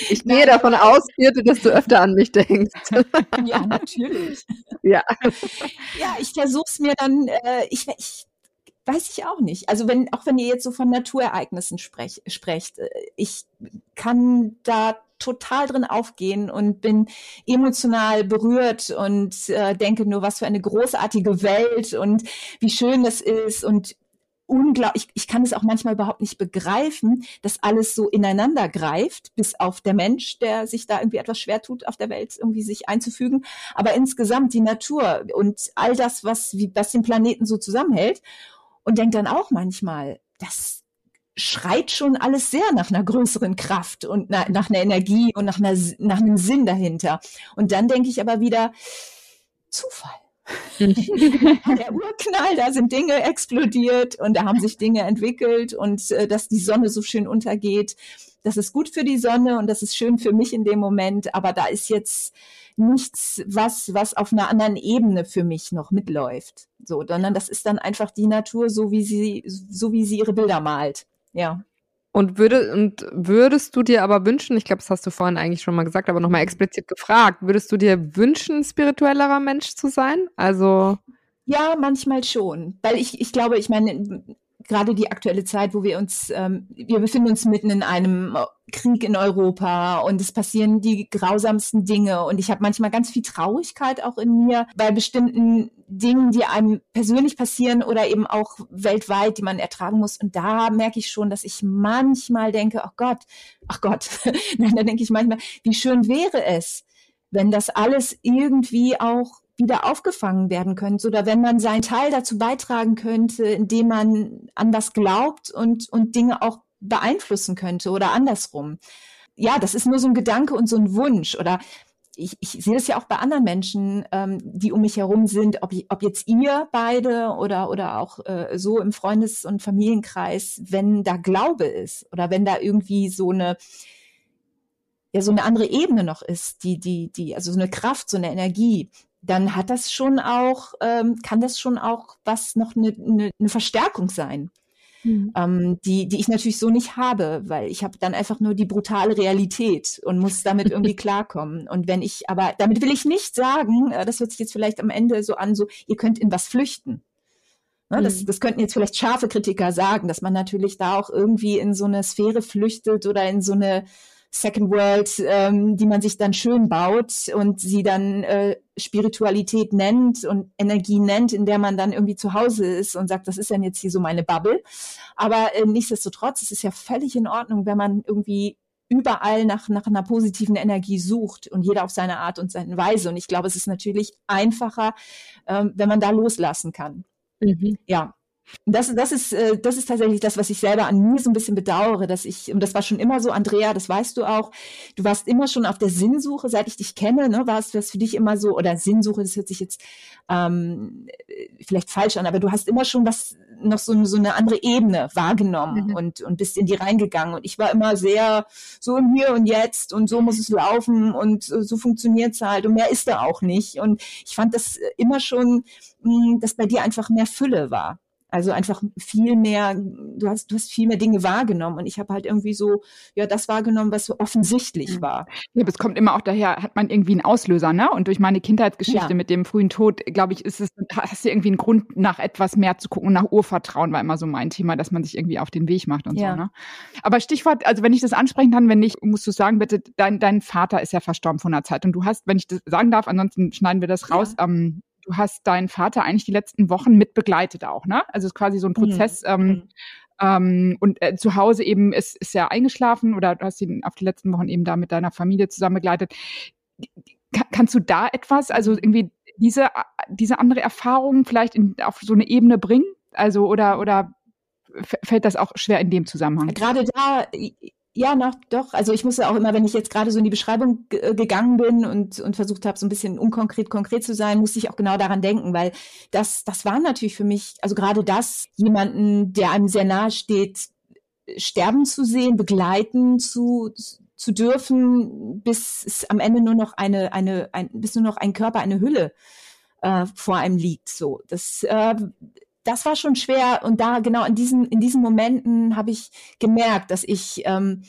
ich gehe davon aus, Birte, dass du öfter an mich denkst. ja, natürlich. Ja. Ja, ich versuche es mir dann, äh, ich, ich Weiß ich auch nicht. Also wenn, auch wenn ihr jetzt so von Naturereignissen sprech, sprecht, äh, ich kann da total drin aufgehen und bin emotional berührt und äh, denke nur, was für eine großartige Welt und wie schön das ist und unglaublich, ich, ich kann es auch manchmal überhaupt nicht begreifen, dass alles so ineinander greift, bis auf der Mensch, der sich da irgendwie etwas schwer tut, auf der Welt irgendwie sich einzufügen. Aber insgesamt die Natur und all das, was, wie, was den Planeten so zusammenhält und denke dann auch manchmal, das schreit schon alles sehr nach einer größeren Kraft und nach, nach einer Energie und nach, einer, nach einem Sinn dahinter. Und dann denke ich aber wieder, Zufall. der Urknall, da sind Dinge explodiert und da haben sich Dinge entwickelt und äh, dass die Sonne so schön untergeht. Das ist gut für die Sonne und das ist schön für mich in dem Moment, aber da ist jetzt nichts, was, was auf einer anderen Ebene für mich noch mitläuft. So, sondern das ist dann einfach die Natur, so wie sie, so wie sie ihre Bilder malt. Ja. Und, würde, und würdest du dir aber wünschen, ich glaube, das hast du vorhin eigentlich schon mal gesagt, aber nochmal explizit gefragt, würdest du dir wünschen, spirituellerer Mensch zu sein? Also. Ja, manchmal schon. Weil ich, ich glaube, ich meine, gerade die aktuelle Zeit, wo wir uns, ähm, wir befinden uns mitten in einem Krieg in Europa und es passieren die grausamsten Dinge und ich habe manchmal ganz viel Traurigkeit auch in mir bei bestimmten Dingen, die einem persönlich passieren oder eben auch weltweit, die man ertragen muss. Und da merke ich schon, dass ich manchmal denke, ach Gott, ach Gott, nein, da denke ich manchmal, wie schön wäre es, wenn das alles irgendwie auch wieder aufgefangen werden könnte oder wenn man seinen Teil dazu beitragen könnte, indem man an was glaubt und, und Dinge auch beeinflussen könnte oder andersrum. Ja, das ist nur so ein Gedanke und so ein Wunsch oder ich, ich sehe das ja auch bei anderen Menschen, ähm, die um mich herum sind, ob, ich, ob jetzt ihr beide oder, oder auch äh, so im Freundes- und Familienkreis, wenn da Glaube ist oder wenn da irgendwie so eine, ja, so eine andere Ebene noch ist, die, die, die, also so eine Kraft, so eine Energie, dann hat das schon auch, ähm, kann das schon auch was noch eine, eine, eine Verstärkung sein. Mhm. Ähm, die, die ich natürlich so nicht habe, weil ich habe dann einfach nur die brutale Realität und muss damit irgendwie klarkommen. Und wenn ich, aber damit will ich nicht sagen, äh, das hört sich jetzt vielleicht am Ende so an, so, ihr könnt in was flüchten. Ne, das, mhm. das könnten jetzt vielleicht scharfe Kritiker sagen, dass man natürlich da auch irgendwie in so eine Sphäre flüchtet oder in so eine Second World, ähm, die man sich dann schön baut und sie dann äh, Spiritualität nennt und Energie nennt, in der man dann irgendwie zu Hause ist und sagt, das ist dann jetzt hier so meine Bubble. Aber äh, nichtsdestotrotz, es ist ja völlig in Ordnung, wenn man irgendwie überall nach, nach einer positiven Energie sucht und jeder auf seine Art und seine Weise. Und ich glaube, es ist natürlich einfacher, ähm, wenn man da loslassen kann. Mhm. Ja. Das, das, ist, äh, das ist tatsächlich das, was ich selber an mir so ein bisschen bedauere, dass ich, und das war schon immer so, Andrea, das weißt du auch, du warst immer schon auf der Sinnsuche, seit ich dich kenne, ne, war es für dich immer so, oder Sinnsuche, das hört sich jetzt ähm, vielleicht falsch an, aber du hast immer schon was, noch so, so eine andere Ebene wahrgenommen mhm. und, und bist in die reingegangen. Und ich war immer sehr so im Hier und Jetzt und so muss es laufen und so funktioniert es halt und mehr ist da auch nicht. Und ich fand das immer schon, hm, dass bei dir einfach mehr Fülle war. Also einfach viel mehr, du hast, du hast viel mehr Dinge wahrgenommen und ich habe halt irgendwie so, ja, das wahrgenommen, was so offensichtlich mhm. war. Ja, aber es kommt immer auch daher, hat man irgendwie einen Auslöser, ne? Und durch meine Kindheitsgeschichte ja. mit dem frühen Tod, glaube ich, ist es, hast du irgendwie einen Grund, nach etwas mehr zu gucken. Nach Urvertrauen war immer so mein Thema, dass man sich irgendwie auf den Weg macht und ja. so, ne? Aber Stichwort, also wenn ich das ansprechen kann, wenn nicht, musst du sagen, bitte, dein, dein Vater ist ja verstorben von der Zeit und du hast, wenn ich das sagen darf, ansonsten schneiden wir das raus, ja. ähm, du hast deinen Vater eigentlich die letzten Wochen mit begleitet auch, ne? Also es ist quasi so ein mhm. Prozess. Mhm. Ähm, ähm, und äh, zu Hause eben ist, ist er eingeschlafen oder du hast ihn auf die letzten Wochen eben da mit deiner Familie zusammen begleitet. Kann, kannst du da etwas, also irgendwie diese, diese andere Erfahrung vielleicht in, auf so eine Ebene bringen? Also oder, oder fällt das auch schwer in dem Zusammenhang? Gerade da, ja, noch, doch. Also ich musste auch immer, wenn ich jetzt gerade so in die Beschreibung äh, gegangen bin und, und versucht habe, so ein bisschen unkonkret konkret zu sein, musste ich auch genau daran denken, weil das, das war natürlich für mich, also gerade das, jemanden, der einem sehr nahe steht, sterben zu sehen, begleiten zu, zu dürfen, bis es am Ende nur noch eine, eine, ein, bis nur noch ein Körper, eine Hülle äh, vor einem liegt. So, das äh, das war schon schwer und da genau in diesen in diesen Momenten habe ich gemerkt, dass ich ähm,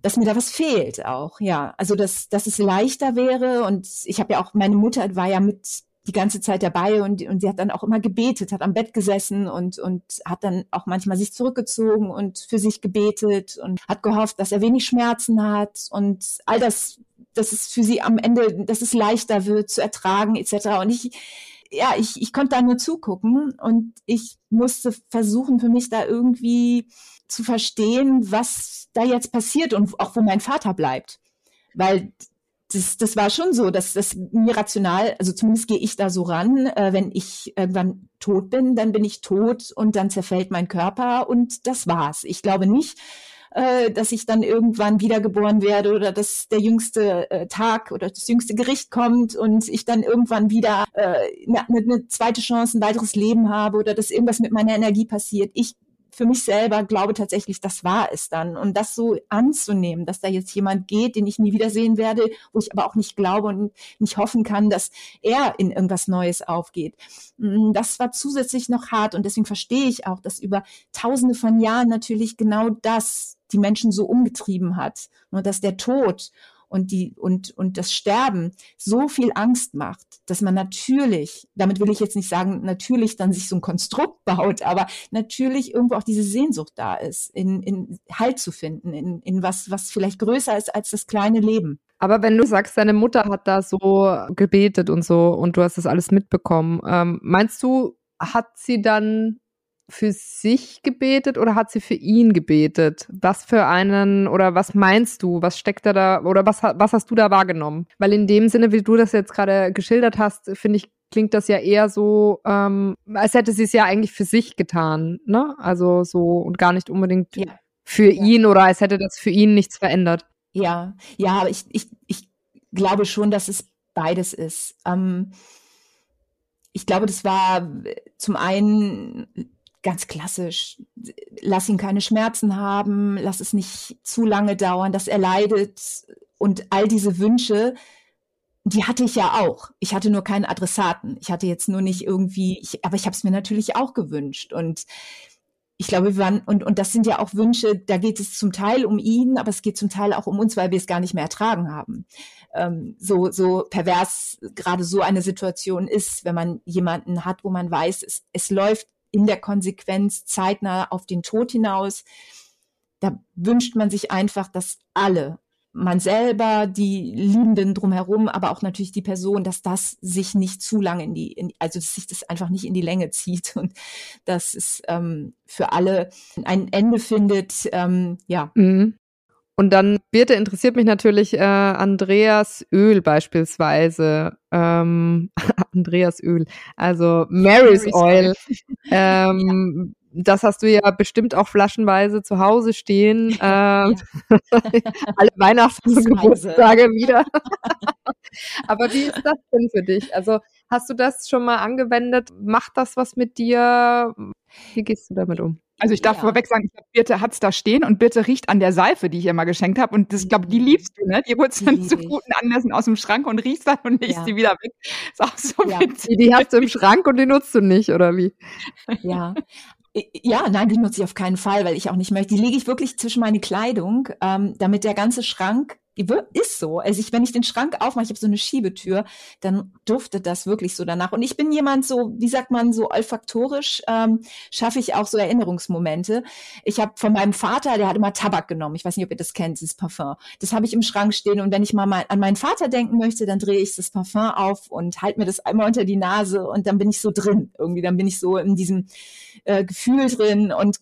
dass mir da was fehlt auch, ja. Also dass dass es leichter wäre und ich habe ja auch meine Mutter war ja mit die ganze Zeit dabei und und sie hat dann auch immer gebetet, hat am Bett gesessen und und hat dann auch manchmal sich zurückgezogen und für sich gebetet und hat gehofft, dass er wenig Schmerzen hat und all das dass es für sie am Ende, dass es leichter wird zu ertragen etc. Und ich ja, ich, ich konnte da nur zugucken und ich musste versuchen, für mich da irgendwie zu verstehen, was da jetzt passiert und auch wo mein Vater bleibt. Weil das, das war schon so, dass das mir rational, also zumindest gehe ich da so ran, äh, wenn ich irgendwann tot bin, dann bin ich tot und dann zerfällt mein Körper und das war's. Ich glaube nicht, äh, dass ich dann irgendwann wiedergeboren werde oder dass der jüngste äh, Tag oder das jüngste Gericht kommt und ich dann irgendwann wieder äh, eine, eine zweite Chance, ein weiteres Leben habe oder dass irgendwas mit meiner Energie passiert. Ich für mich selber glaube tatsächlich, das war es dann. Und das so anzunehmen, dass da jetzt jemand geht, den ich nie wiedersehen werde, wo ich aber auch nicht glaube und nicht hoffen kann, dass er in irgendwas Neues aufgeht. Mm, das war zusätzlich noch hart und deswegen verstehe ich auch, dass über tausende von Jahren natürlich genau das die Menschen so umgetrieben hat. Nur dass der Tod und die und und das Sterben so viel Angst macht, dass man natürlich, damit will ich jetzt nicht sagen, natürlich dann sich so ein Konstrukt baut, aber natürlich irgendwo auch diese Sehnsucht da ist, in, in Halt zu finden, in, in was was vielleicht größer ist als das kleine Leben. Aber wenn du sagst, deine Mutter hat da so gebetet und so und du hast das alles mitbekommen, ähm, meinst du, hat sie dann für sich gebetet oder hat sie für ihn gebetet? Was für einen oder was meinst du? Was steckt da da oder was, was hast du da wahrgenommen? Weil in dem Sinne, wie du das jetzt gerade geschildert hast, finde ich, klingt das ja eher so, ähm, als hätte sie es ja eigentlich für sich getan, ne? Also so und gar nicht unbedingt ja. für ja. ihn oder als hätte das für ihn nichts verändert. Ja, ja, aber ich, ich, ich glaube schon, dass es beides ist. Ähm, ich glaube, das war zum einen ganz klassisch, lass ihn keine Schmerzen haben, lass es nicht zu lange dauern, dass er leidet und all diese Wünsche, die hatte ich ja auch. Ich hatte nur keinen Adressaten. Ich hatte jetzt nur nicht irgendwie, ich, aber ich habe es mir natürlich auch gewünscht und ich glaube, wir waren, und, und das sind ja auch Wünsche, da geht es zum Teil um ihn, aber es geht zum Teil auch um uns, weil wir es gar nicht mehr ertragen haben. Ähm, so, so pervers gerade so eine Situation ist, wenn man jemanden hat, wo man weiß, es, es läuft in der Konsequenz zeitnah auf den Tod hinaus. Da wünscht man sich einfach, dass alle, man selber, die Liebenden drumherum, aber auch natürlich die Person, dass das sich nicht zu lange in die, in, also dass sich das einfach nicht in die Länge zieht und dass es ähm, für alle ein Ende findet. Ähm, ja. Mhm. Und dann, Birte, interessiert mich natürlich äh, Andreas Öl beispielsweise. Ähm, Andreas Öl, also Mary's, Mary's Oil. Ähm, ja. Das hast du ja bestimmt auch flaschenweise zu Hause stehen. Ähm, ja. alle Weihnachts- und Geburtstage wieder. Aber wie ist das denn für dich? Also hast du das schon mal angewendet? Macht das was mit dir? Wie gehst du damit um? Also ich darf ja. vorweg sagen, ich glaube, Birte hat's da stehen und Birte riecht an der Seife, die ich ihr mal geschenkt habe. Und das, ich glaube, die liebst du, ne? Die holst dann zu guten Anlässen aus dem Schrank und riechst dann und legst ja. sie wieder weg. Ist auch so ja. witzig. Die hast du im Schrank und die nutzt du nicht, oder wie? Ja. Ja, nein, die nutze ich auf keinen Fall, weil ich auch nicht möchte. Die lege ich wirklich zwischen meine Kleidung, ähm, damit der ganze Schrank ist so. Also ich, wenn ich den Schrank aufmache, ich habe so eine Schiebetür, dann duftet das wirklich so danach. Und ich bin jemand so, wie sagt man, so olfaktorisch ähm, schaffe ich auch so Erinnerungsmomente. Ich habe von meinem Vater, der hat immer Tabak genommen. Ich weiß nicht, ob ihr das kennt, dieses Parfum. Das habe ich im Schrank stehen. Und wenn ich mal mein, an meinen Vater denken möchte, dann drehe ich das Parfum auf und halte mir das einmal unter die Nase und dann bin ich so drin. Irgendwie, dann bin ich so in diesem äh, Gefühl drin und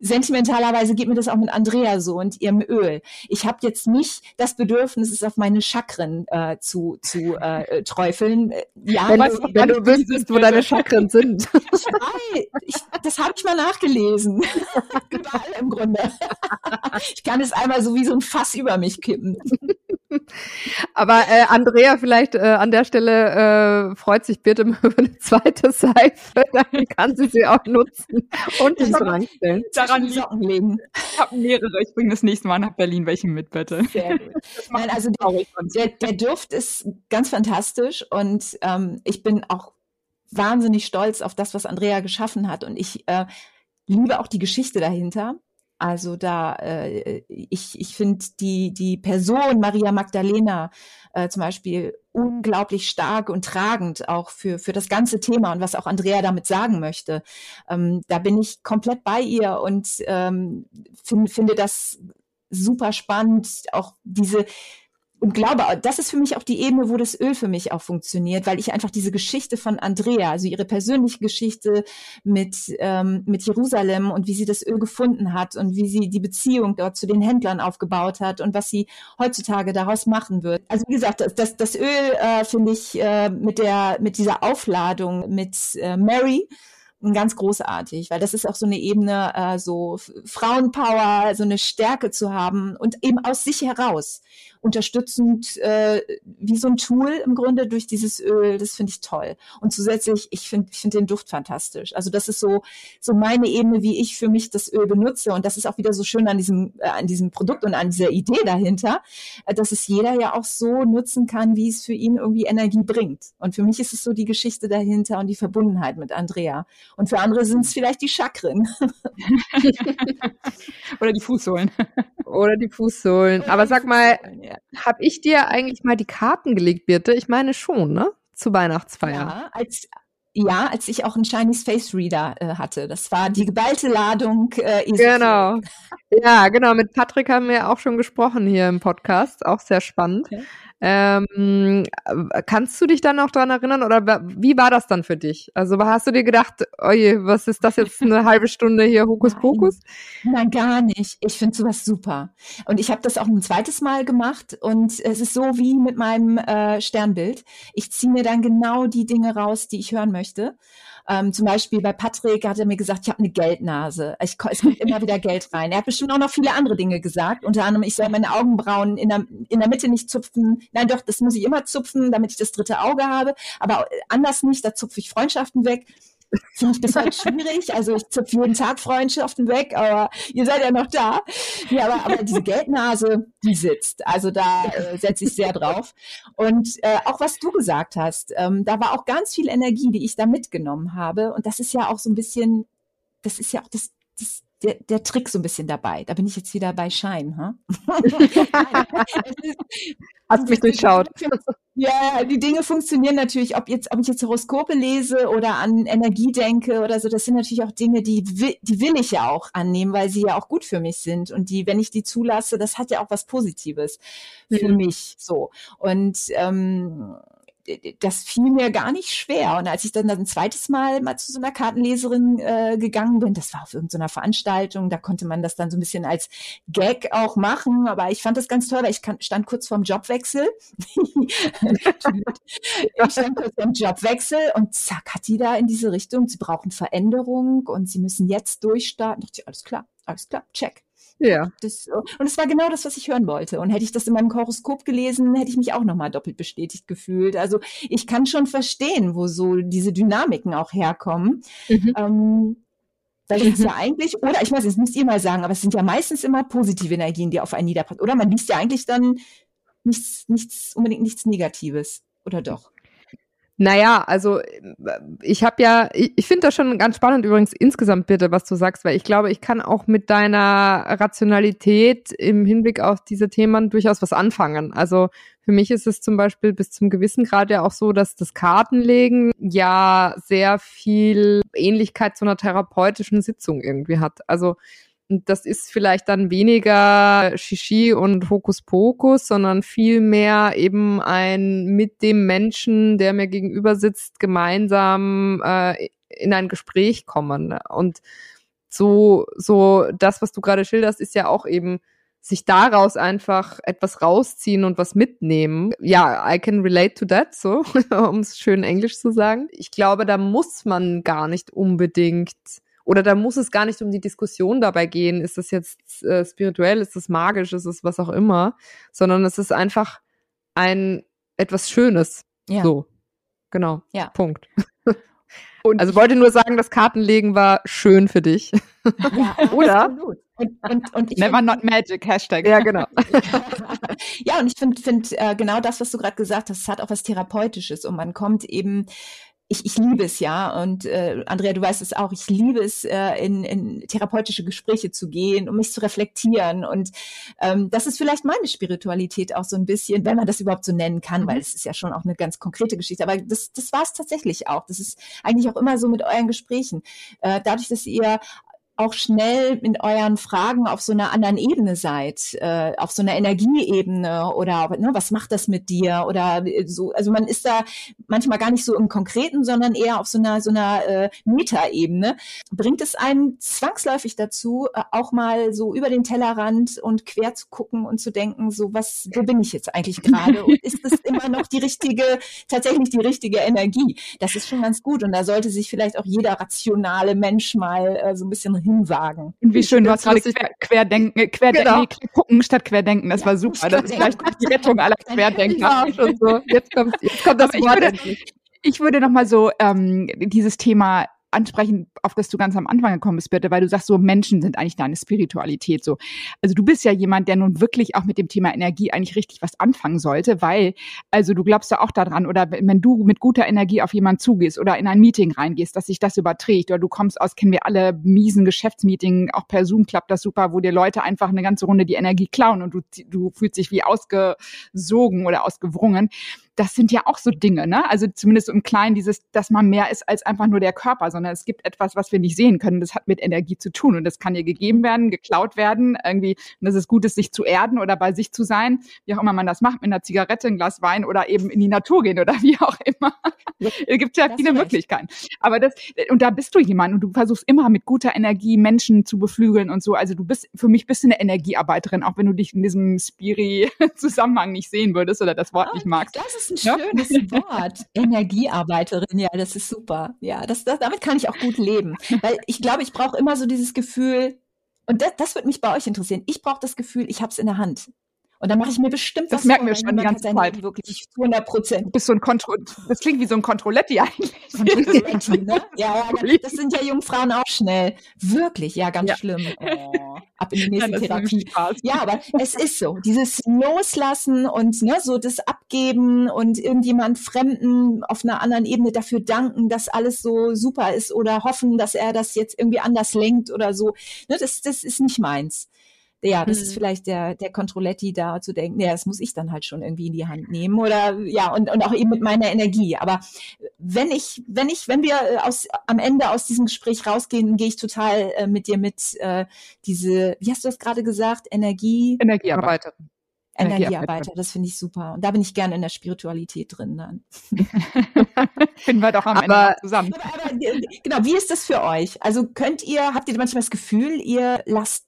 Sentimentalerweise geht mir das auch mit Andrea so und ihrem Öl. Ich habe jetzt nicht das Bedürfnis, es auf meine Chakren äh, zu, zu äh, träufeln. Ja, wenn, du, wenn du wüsstest, wo deine Chakren sind. Ich, ich, das habe ich mal nachgelesen. Überall im Grunde. Ich kann es einmal so wie so ein Fass über mich kippen. Aber äh, Andrea, vielleicht äh, an der Stelle äh, freut sich Birte über eine zweite Seife, dann kann sie sie auch nutzen und ins Schrank stellen. Daran legen. Ich habe mehrere. Ich bringe das nächste Mal nach Berlin welche mit, bitte. Sehr gut. Nein, also der, der, Duft ist ganz fantastisch und ähm, ich bin auch wahnsinnig stolz auf das, was Andrea geschaffen hat und ich äh, liebe auch die Geschichte dahinter. Also da, äh, ich, ich finde die, die Person Maria Magdalena äh, zum Beispiel unglaublich stark und tragend auch für, für das ganze Thema und was auch Andrea damit sagen möchte. Ähm, da bin ich komplett bei ihr und ähm, find, finde das super spannend, auch diese und glaube, das ist für mich auch die Ebene, wo das Öl für mich auch funktioniert, weil ich einfach diese Geschichte von Andrea, also ihre persönliche Geschichte mit, ähm, mit Jerusalem und wie sie das Öl gefunden hat und wie sie die Beziehung dort zu den Händlern aufgebaut hat und was sie heutzutage daraus machen wird. Also wie gesagt, das, das Öl äh, finde ich äh, mit der mit dieser Aufladung mit äh, Mary ganz großartig, weil das ist auch so eine Ebene, äh, so Frauenpower, so eine Stärke zu haben und eben aus sich heraus unterstützend äh, wie so ein Tool im Grunde durch dieses Öl. Das finde ich toll. Und zusätzlich, ich finde ich finde den Duft fantastisch. Also das ist so so meine Ebene, wie ich für mich das Öl benutze. Und das ist auch wieder so schön an diesem äh, an diesem Produkt und an dieser Idee dahinter, äh, dass es jeder ja auch so nutzen kann, wie es für ihn irgendwie Energie bringt. Und für mich ist es so die Geschichte dahinter und die Verbundenheit mit Andrea. Und für andere sind es vielleicht die Chakren. Oder die Fußsohlen. Oder die Fußsohlen. Aber sag mal, ja. habe ich dir eigentlich mal die Karten gelegt, Birte? Ich meine schon, ne? Zu Weihnachtsfeier. Ja, als, ja, als ich auch einen Chinese Face Reader äh, hatte. Das war die geballte Ladung. Äh, genau. Ja, genau. Mit Patrick haben wir auch schon gesprochen hier im Podcast. Auch sehr spannend. Okay. Ähm, kannst du dich dann noch dran erinnern oder wie war das dann für dich? Also hast du dir gedacht, oje, was ist das jetzt eine halbe Stunde hier Hokuspokus? Nein, nein gar nicht. Ich finde sowas super. Und ich habe das auch ein zweites Mal gemacht und es ist so wie mit meinem äh, Sternbild. Ich ziehe mir dann genau die Dinge raus, die ich hören möchte. Ähm, zum Beispiel bei Patrick hat er mir gesagt, ich habe eine Geldnase. Ich, es kommt immer wieder Geld rein. Er hat bestimmt auch noch viele andere Dinge gesagt. Unter anderem, ich soll meine Augenbrauen in der, in der Mitte nicht zupfen. Nein, doch, das muss ich immer zupfen, damit ich das dritte Auge habe. Aber anders nicht, da zupfe ich Freundschaften weg. Finde ich bis heute schwierig. Also ich zupfe jeden Tag Freundschaften weg, aber ihr seid ja noch da. Ja, aber, aber diese Geldnase, die sitzt. Also da äh, setze ich sehr drauf. Und äh, auch was du gesagt hast, ähm, da war auch ganz viel Energie, die ich da mitgenommen habe. Und das ist ja auch so ein bisschen, das ist ja auch das, das der, der Trick so ein bisschen dabei. Da bin ich jetzt wieder bei Schein. Huh? Hast mich durchschaut. Ja, die Dinge funktionieren natürlich, ob jetzt, ob ich jetzt Horoskope lese oder an Energie denke oder so, das sind natürlich auch Dinge, die, die will ich ja auch annehmen, weil sie ja auch gut für mich sind. Und die, wenn ich die zulasse, das hat ja auch was Positives für mhm. mich so. Und ähm, das fiel mir gar nicht schwer. Und als ich dann ein zweites Mal mal zu so einer Kartenleserin äh, gegangen bin, das war auf irgendeiner Veranstaltung, da konnte man das dann so ein bisschen als Gag auch machen. Aber ich fand das ganz toll, weil ich kann, stand kurz vorm Jobwechsel. ich stand kurz vorm Jobwechsel und zack, hat die da in diese Richtung, sie brauchen Veränderung und sie müssen jetzt durchstarten. Da dachte ich, alles klar, alles klar, check. Ja. Das, und es war genau das, was ich hören wollte. Und hätte ich das in meinem Horoskop gelesen, hätte ich mich auch nochmal doppelt bestätigt gefühlt. Also ich kann schon verstehen, wo so diese Dynamiken auch herkommen. Mhm. Ähm, weil es ist ja eigentlich, oder ich weiß, das müsst ihr mal sagen, aber es sind ja meistens immer positive Energien, die auf einen niederpassen. Oder man liest ja eigentlich dann nichts, nichts, unbedingt nichts Negatives. Oder doch? Naja, also ich habe ja, ich, ich finde das schon ganz spannend übrigens insgesamt bitte, was du sagst, weil ich glaube, ich kann auch mit deiner Rationalität im Hinblick auf diese Themen durchaus was anfangen. Also für mich ist es zum Beispiel bis zum gewissen Grad ja auch so, dass das Kartenlegen ja sehr viel Ähnlichkeit zu einer therapeutischen Sitzung irgendwie hat. Also das ist vielleicht dann weniger Shishi und Hokuspokus, sondern vielmehr eben ein mit dem Menschen, der mir gegenüber sitzt, gemeinsam äh, in ein Gespräch kommen. Und so, so das, was du gerade schilderst, ist ja auch eben sich daraus einfach etwas rausziehen und was mitnehmen. Ja, I can relate to that, so, um es schön Englisch zu sagen. Ich glaube, da muss man gar nicht unbedingt oder da muss es gar nicht um die Diskussion dabei gehen, ist das jetzt äh, spirituell, ist das magisch, ist es was auch immer, sondern es ist einfach ein etwas Schönes. Ja. So. Genau. Ja. Punkt. Und also wollte nur sagen, das Kartenlegen war schön für dich. Ja, oder? Absolut. Und, und, und Never find, not magic, Hashtag. Ja, genau. ja, und ich finde find, äh, genau das, was du gerade gesagt hast, es hat auch was Therapeutisches und man kommt eben ich, ich liebe es ja und äh, Andrea, du weißt es auch, ich liebe es, äh, in, in therapeutische Gespräche zu gehen, um mich zu reflektieren und ähm, das ist vielleicht meine Spiritualität auch so ein bisschen, wenn man das überhaupt so nennen kann, mhm. weil es ist ja schon auch eine ganz konkrete Geschichte, aber das, das war es tatsächlich auch. Das ist eigentlich auch immer so mit euren Gesprächen. Äh, dadurch, dass ihr auch schnell in euren Fragen auf so einer anderen Ebene seid, äh, auf so einer Energieebene oder ne, was macht das mit dir oder äh, so. Also man ist da manchmal gar nicht so im Konkreten, sondern eher auf so einer so einer äh, Metaebene. Bringt es einen zwangsläufig dazu, äh, auch mal so über den Tellerrand und quer zu gucken und zu denken, so was, wo bin ich jetzt eigentlich gerade und ist das immer noch die richtige, tatsächlich die richtige Energie? Das ist schon ganz gut und da sollte sich vielleicht auch jeder rationale Mensch mal äh, so ein bisschen hinwagen. Und wie schön, du hast gerade quer, querdenken, äh, querdenken, genau. nee, gucken statt querdenken, das ja, war super. Das ist vielleicht die Rettung aller Querdenker. Ja, so. Jetzt kommt, jetzt kommt das Aber Wort ich würde, ich würde noch mal so ähm, dieses Thema ansprechen, auf das du ganz am Anfang gekommen bist, bitte, weil du sagst, so Menschen sind eigentlich deine Spiritualität so. Also du bist ja jemand, der nun wirklich auch mit dem Thema Energie eigentlich richtig was anfangen sollte, weil, also du glaubst ja auch daran, oder wenn du mit guter Energie auf jemanden zugehst oder in ein Meeting reingehst, dass sich das überträgt, oder du kommst aus, kennen wir alle, miesen Geschäftsmeeting, auch per Zoom klappt das super, wo dir Leute einfach eine ganze Runde die Energie klauen und du, du fühlst dich wie ausgesogen oder ausgewrungen das sind ja auch so Dinge, ne? Also zumindest im Kleinen dieses, dass man mehr ist als einfach nur der Körper, sondern es gibt etwas, was wir nicht sehen können. Das hat mit Energie zu tun und das kann dir gegeben werden, geklaut werden, irgendwie. Und das ist gut, es sich zu erden oder bei sich zu sein, wie auch immer man das macht, mit einer Zigarette, ein Glas Wein oder eben in die Natur gehen oder wie auch immer. es gibt ja das viele Möglichkeiten. Aber das, und da bist du jemand und du versuchst immer mit guter Energie Menschen zu beflügeln und so. Also du bist, für mich bist du eine Energiearbeiterin, auch wenn du dich in diesem Spiri-Zusammenhang nicht sehen würdest oder das Wort oh, nicht magst. Das ist ist ein schönes? Wort. Energiearbeiterin, ja, das ist super. Ja, das, das, damit kann ich auch gut leben. Weil ich glaube, ich brauche immer so dieses Gefühl, und das, das würde mich bei euch interessieren. Ich brauche das Gefühl, ich habe es in der Hand. Und dann mache ich mir bestimmt das was merken wir schon die ganze Zeit. Wirklich 100 Prozent. Bist so ein Kontro das klingt wie so ein Kontrolletti eigentlich. Kontrolletti, ne? Ja, ja, das sind ja Jungfrauen auch schnell. Wirklich, ja, ganz ja. schlimm. Oh, ab in die nächste ja, Therapie. Ja, aber es ist so. Dieses Loslassen und ne, so das Abgeben und irgendjemand Fremden auf einer anderen Ebene dafür danken, dass alles so super ist oder hoffen, dass er das jetzt irgendwie anders lenkt oder so. Ne, das, das ist nicht meins ja, das mhm. ist vielleicht der, der Controletti da zu denken, ja, das muss ich dann halt schon irgendwie in die Hand nehmen oder ja, und, und auch eben mit meiner Energie. Aber wenn ich, wenn ich, wenn wir äh, aus, am Ende aus diesem Gespräch rausgehen, gehe ich total äh, mit dir mit, äh, diese, wie hast du das gerade gesagt, Energie? Energiearbeiterin. Energiearbeiter, das finde ich super. Und da bin ich gerne in der Spiritualität drin dann. Finden wir doch am aber, Ende zusammen. Aber, aber, genau, wie ist das für euch? Also könnt ihr, habt ihr manchmal das Gefühl, ihr lasst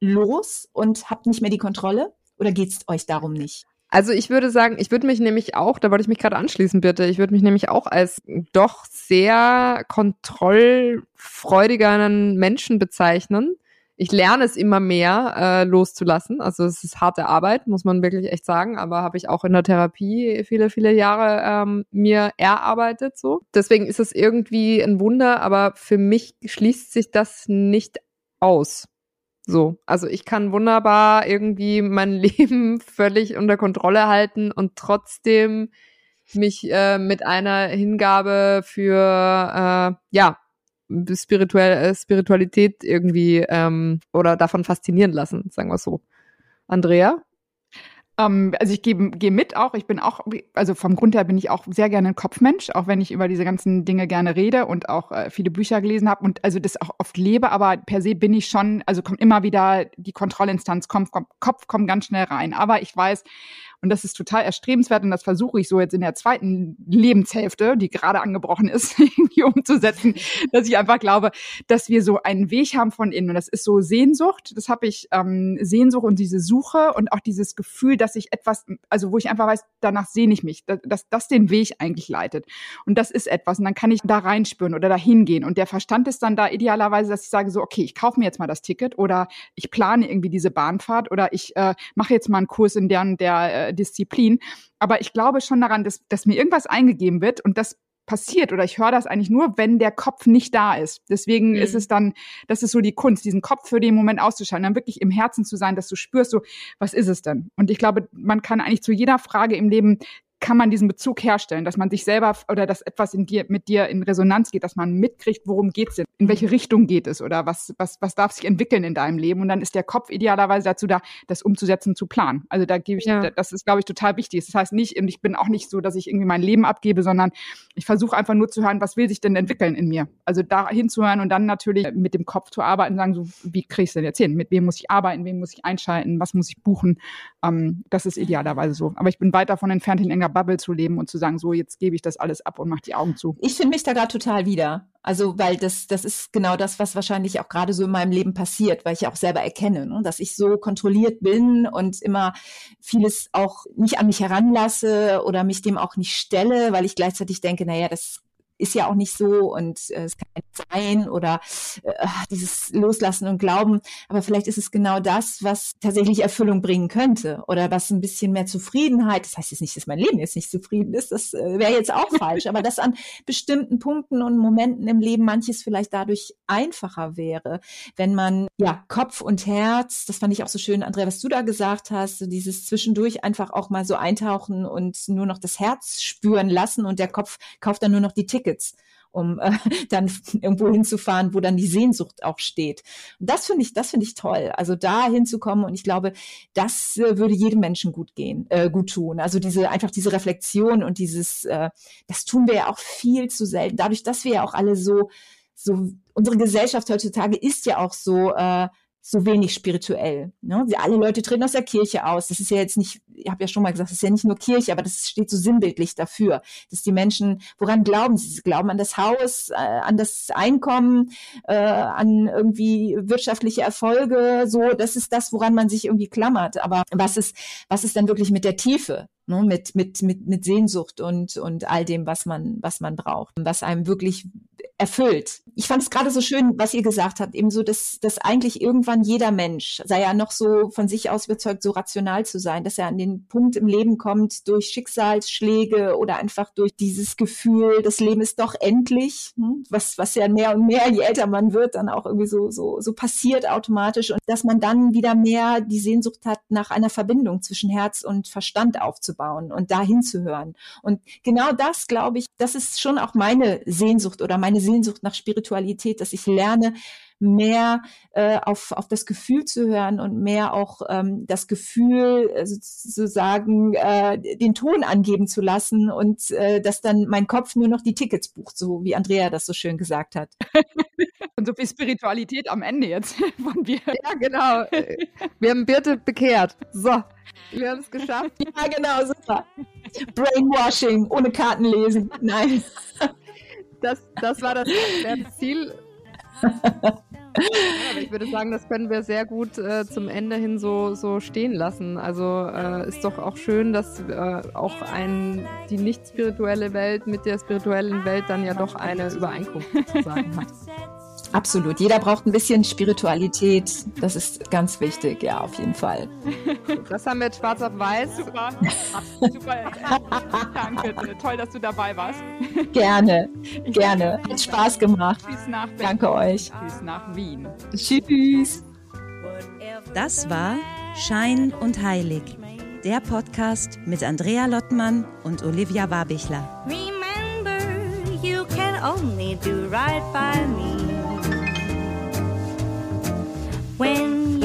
los und habt nicht mehr die Kontrolle? Oder geht es euch darum nicht? Also ich würde sagen, ich würde mich nämlich auch, da wollte ich mich gerade anschließen, bitte, ich würde mich nämlich auch als doch sehr kontrollfreudigeren Menschen bezeichnen. Ich lerne es immer mehr äh, loszulassen. Also es ist harte Arbeit, muss man wirklich echt sagen, aber habe ich auch in der Therapie viele, viele Jahre ähm, mir erarbeitet. So. Deswegen ist es irgendwie ein Wunder, aber für mich schließt sich das nicht aus. So, also ich kann wunderbar irgendwie mein Leben völlig unter Kontrolle halten und trotzdem mich äh, mit einer Hingabe für äh, ja spirituell äh, Spiritualität irgendwie ähm, oder davon faszinieren lassen, sagen wir so. Andrea? Ähm, also ich gehe geh mit auch. Ich bin auch, also vom Grund her bin ich auch sehr gerne ein Kopfmensch, auch wenn ich über diese ganzen Dinge gerne rede und auch äh, viele Bücher gelesen habe und also das auch oft lebe, aber per se bin ich schon, also kommt immer wieder die Kontrollinstanz, kommt, kommt, Kopf kommt ganz schnell rein. Aber ich weiß, und das ist total erstrebenswert und das versuche ich so jetzt in der zweiten Lebenshälfte, die gerade angebrochen ist, irgendwie umzusetzen, dass ich einfach glaube, dass wir so einen Weg haben von innen. Und das ist so Sehnsucht. Das habe ich, ähm, Sehnsucht und diese Suche und auch dieses Gefühl, dass ich etwas, also wo ich einfach weiß, danach sehne ich mich, dass, dass das den Weg eigentlich leitet. Und das ist etwas. Und dann kann ich da reinspüren oder dahin gehen. Und der Verstand ist dann da idealerweise, dass ich sage so, okay, ich kaufe mir jetzt mal das Ticket oder ich plane irgendwie diese Bahnfahrt oder ich äh, mache jetzt mal einen Kurs in der, der äh, Disziplin. Aber ich glaube schon daran, dass, dass mir irgendwas eingegeben wird und das passiert oder ich höre das eigentlich nur, wenn der Kopf nicht da ist. Deswegen mhm. ist es dann, das ist so die Kunst, diesen Kopf für den Moment auszuschalten, dann wirklich im Herzen zu sein, dass du spürst, so, was ist es denn? Und ich glaube, man kann eigentlich zu jeder Frage im Leben kann man diesen Bezug herstellen, dass man sich selber oder dass etwas in dir, mit dir in Resonanz geht, dass man mitkriegt, worum geht's denn, in welche Richtung geht es oder was, was, was darf sich entwickeln in deinem Leben. Und dann ist der Kopf idealerweise dazu da, das umzusetzen, zu planen. Also da gebe ich, ja. das ist, glaube ich, total wichtig. Das heißt nicht, ich bin auch nicht so, dass ich irgendwie mein Leben abgebe, sondern ich versuche einfach nur zu hören, was will sich denn entwickeln in mir. Also da hinzuhören und dann natürlich mit dem Kopf zu arbeiten, sagen so, wie kriege ich es denn jetzt hin? Mit wem muss ich arbeiten? Wen muss ich einschalten? Was muss ich buchen? Ähm, das ist idealerweise so. Aber ich bin weit davon entfernt, in enger Bubble zu leben und zu sagen, so jetzt gebe ich das alles ab und mache die Augen zu. Ich finde mich da gerade total wieder. Also, weil das, das ist genau das, was wahrscheinlich auch gerade so in meinem Leben passiert, weil ich ja auch selber erkenne, ne, dass ich so kontrolliert bin und immer vieles auch nicht an mich heranlasse oder mich dem auch nicht stelle, weil ich gleichzeitig denke, naja, das ist ja auch nicht so und äh, es kann nicht sein oder äh, dieses Loslassen und Glauben. Aber vielleicht ist es genau das, was tatsächlich Erfüllung bringen könnte oder was ein bisschen mehr Zufriedenheit. Das heißt jetzt nicht, dass mein Leben jetzt nicht zufrieden ist. Das äh, wäre jetzt auch falsch. Aber dass an bestimmten Punkten und Momenten im Leben manches vielleicht dadurch einfacher wäre, wenn man ja Kopf und Herz, das fand ich auch so schön, Andrea, was du da gesagt hast, so dieses zwischendurch einfach auch mal so eintauchen und nur noch das Herz spüren lassen und der Kopf kauft dann nur noch die Tickets Tickets, um äh, dann irgendwo hinzufahren, wo dann die Sehnsucht auch steht. Und das finde ich, das finde ich toll. Also da hinzukommen und ich glaube, das äh, würde jedem Menschen gut gehen, äh, gut tun. Also diese einfach diese Reflexion und dieses, äh, das tun wir ja auch viel zu selten. Dadurch, dass wir ja auch alle so so unsere Gesellschaft heutzutage ist ja auch so äh, so wenig spirituell. Ne? Alle Leute treten aus der Kirche aus. Das ist ja jetzt nicht, ich habe ja schon mal gesagt, das ist ja nicht nur Kirche, aber das steht so sinnbildlich dafür, dass die Menschen, woran glauben sie? Sie glauben an das Haus, äh, an das Einkommen, äh, an irgendwie wirtschaftliche Erfolge. So, das ist das, woran man sich irgendwie klammert. Aber was ist, was ist denn wirklich mit der Tiefe? Ne, mit, mit, mit, mit Sehnsucht und, und all dem, was man, was man braucht, was einem wirklich erfüllt. Ich fand es gerade so schön, was ihr gesagt habt, eben so, dass, dass eigentlich irgendwann jeder Mensch, sei ja noch so von sich aus überzeugt, so rational zu sein, dass er an den Punkt im Leben kommt durch Schicksalsschläge oder einfach durch dieses Gefühl, das Leben ist doch endlich, hm, was, was ja mehr und mehr, je älter man wird, dann auch irgendwie so, so, so passiert automatisch und dass man dann wieder mehr die Sehnsucht hat, nach einer Verbindung zwischen Herz und Verstand aufzubauen aufzubauen und da hinzuhören. Und genau das, glaube ich, das ist schon auch meine Sehnsucht oder meine Sehnsucht nach Spiritualität, dass ich lerne, mehr äh, auf, auf das Gefühl zu hören und mehr auch ähm, das Gefühl äh, sozusagen äh, den Ton angeben zu lassen und äh, dass dann mein Kopf nur noch die Tickets bucht, so wie Andrea das so schön gesagt hat. Und so viel Spiritualität am Ende jetzt von mir. Ja, genau. Wir haben Birte bekehrt. So. Wir haben es geschafft. Ja, genau, super. Brainwashing, ohne Karten lesen. Nein. Das, das war das, das Ziel. Ja, ich würde sagen, das können wir sehr gut äh, zum Ende hin so, so stehen lassen. Also äh, ist doch auch schön, dass äh, auch ein, die nicht spirituelle Welt mit der spirituellen Welt dann ja doch eine Übereinkunft sozusagen hat. Absolut. Jeder braucht ein bisschen Spiritualität. Das ist ganz wichtig, ja, auf jeden Fall. Das haben wir jetzt schwarz auf weiß. Super. Super. Danke. Toll, dass du dabei warst. Gerne. Gerne. Hat Spaß gemacht. Tschüss nach Berlin. Danke euch. Tschüss nach Wien. Tschüss. Das war Schein und Heilig. Der Podcast mit Andrea Lottmann und Olivia Warbichler. Remember, you can only do right by me. When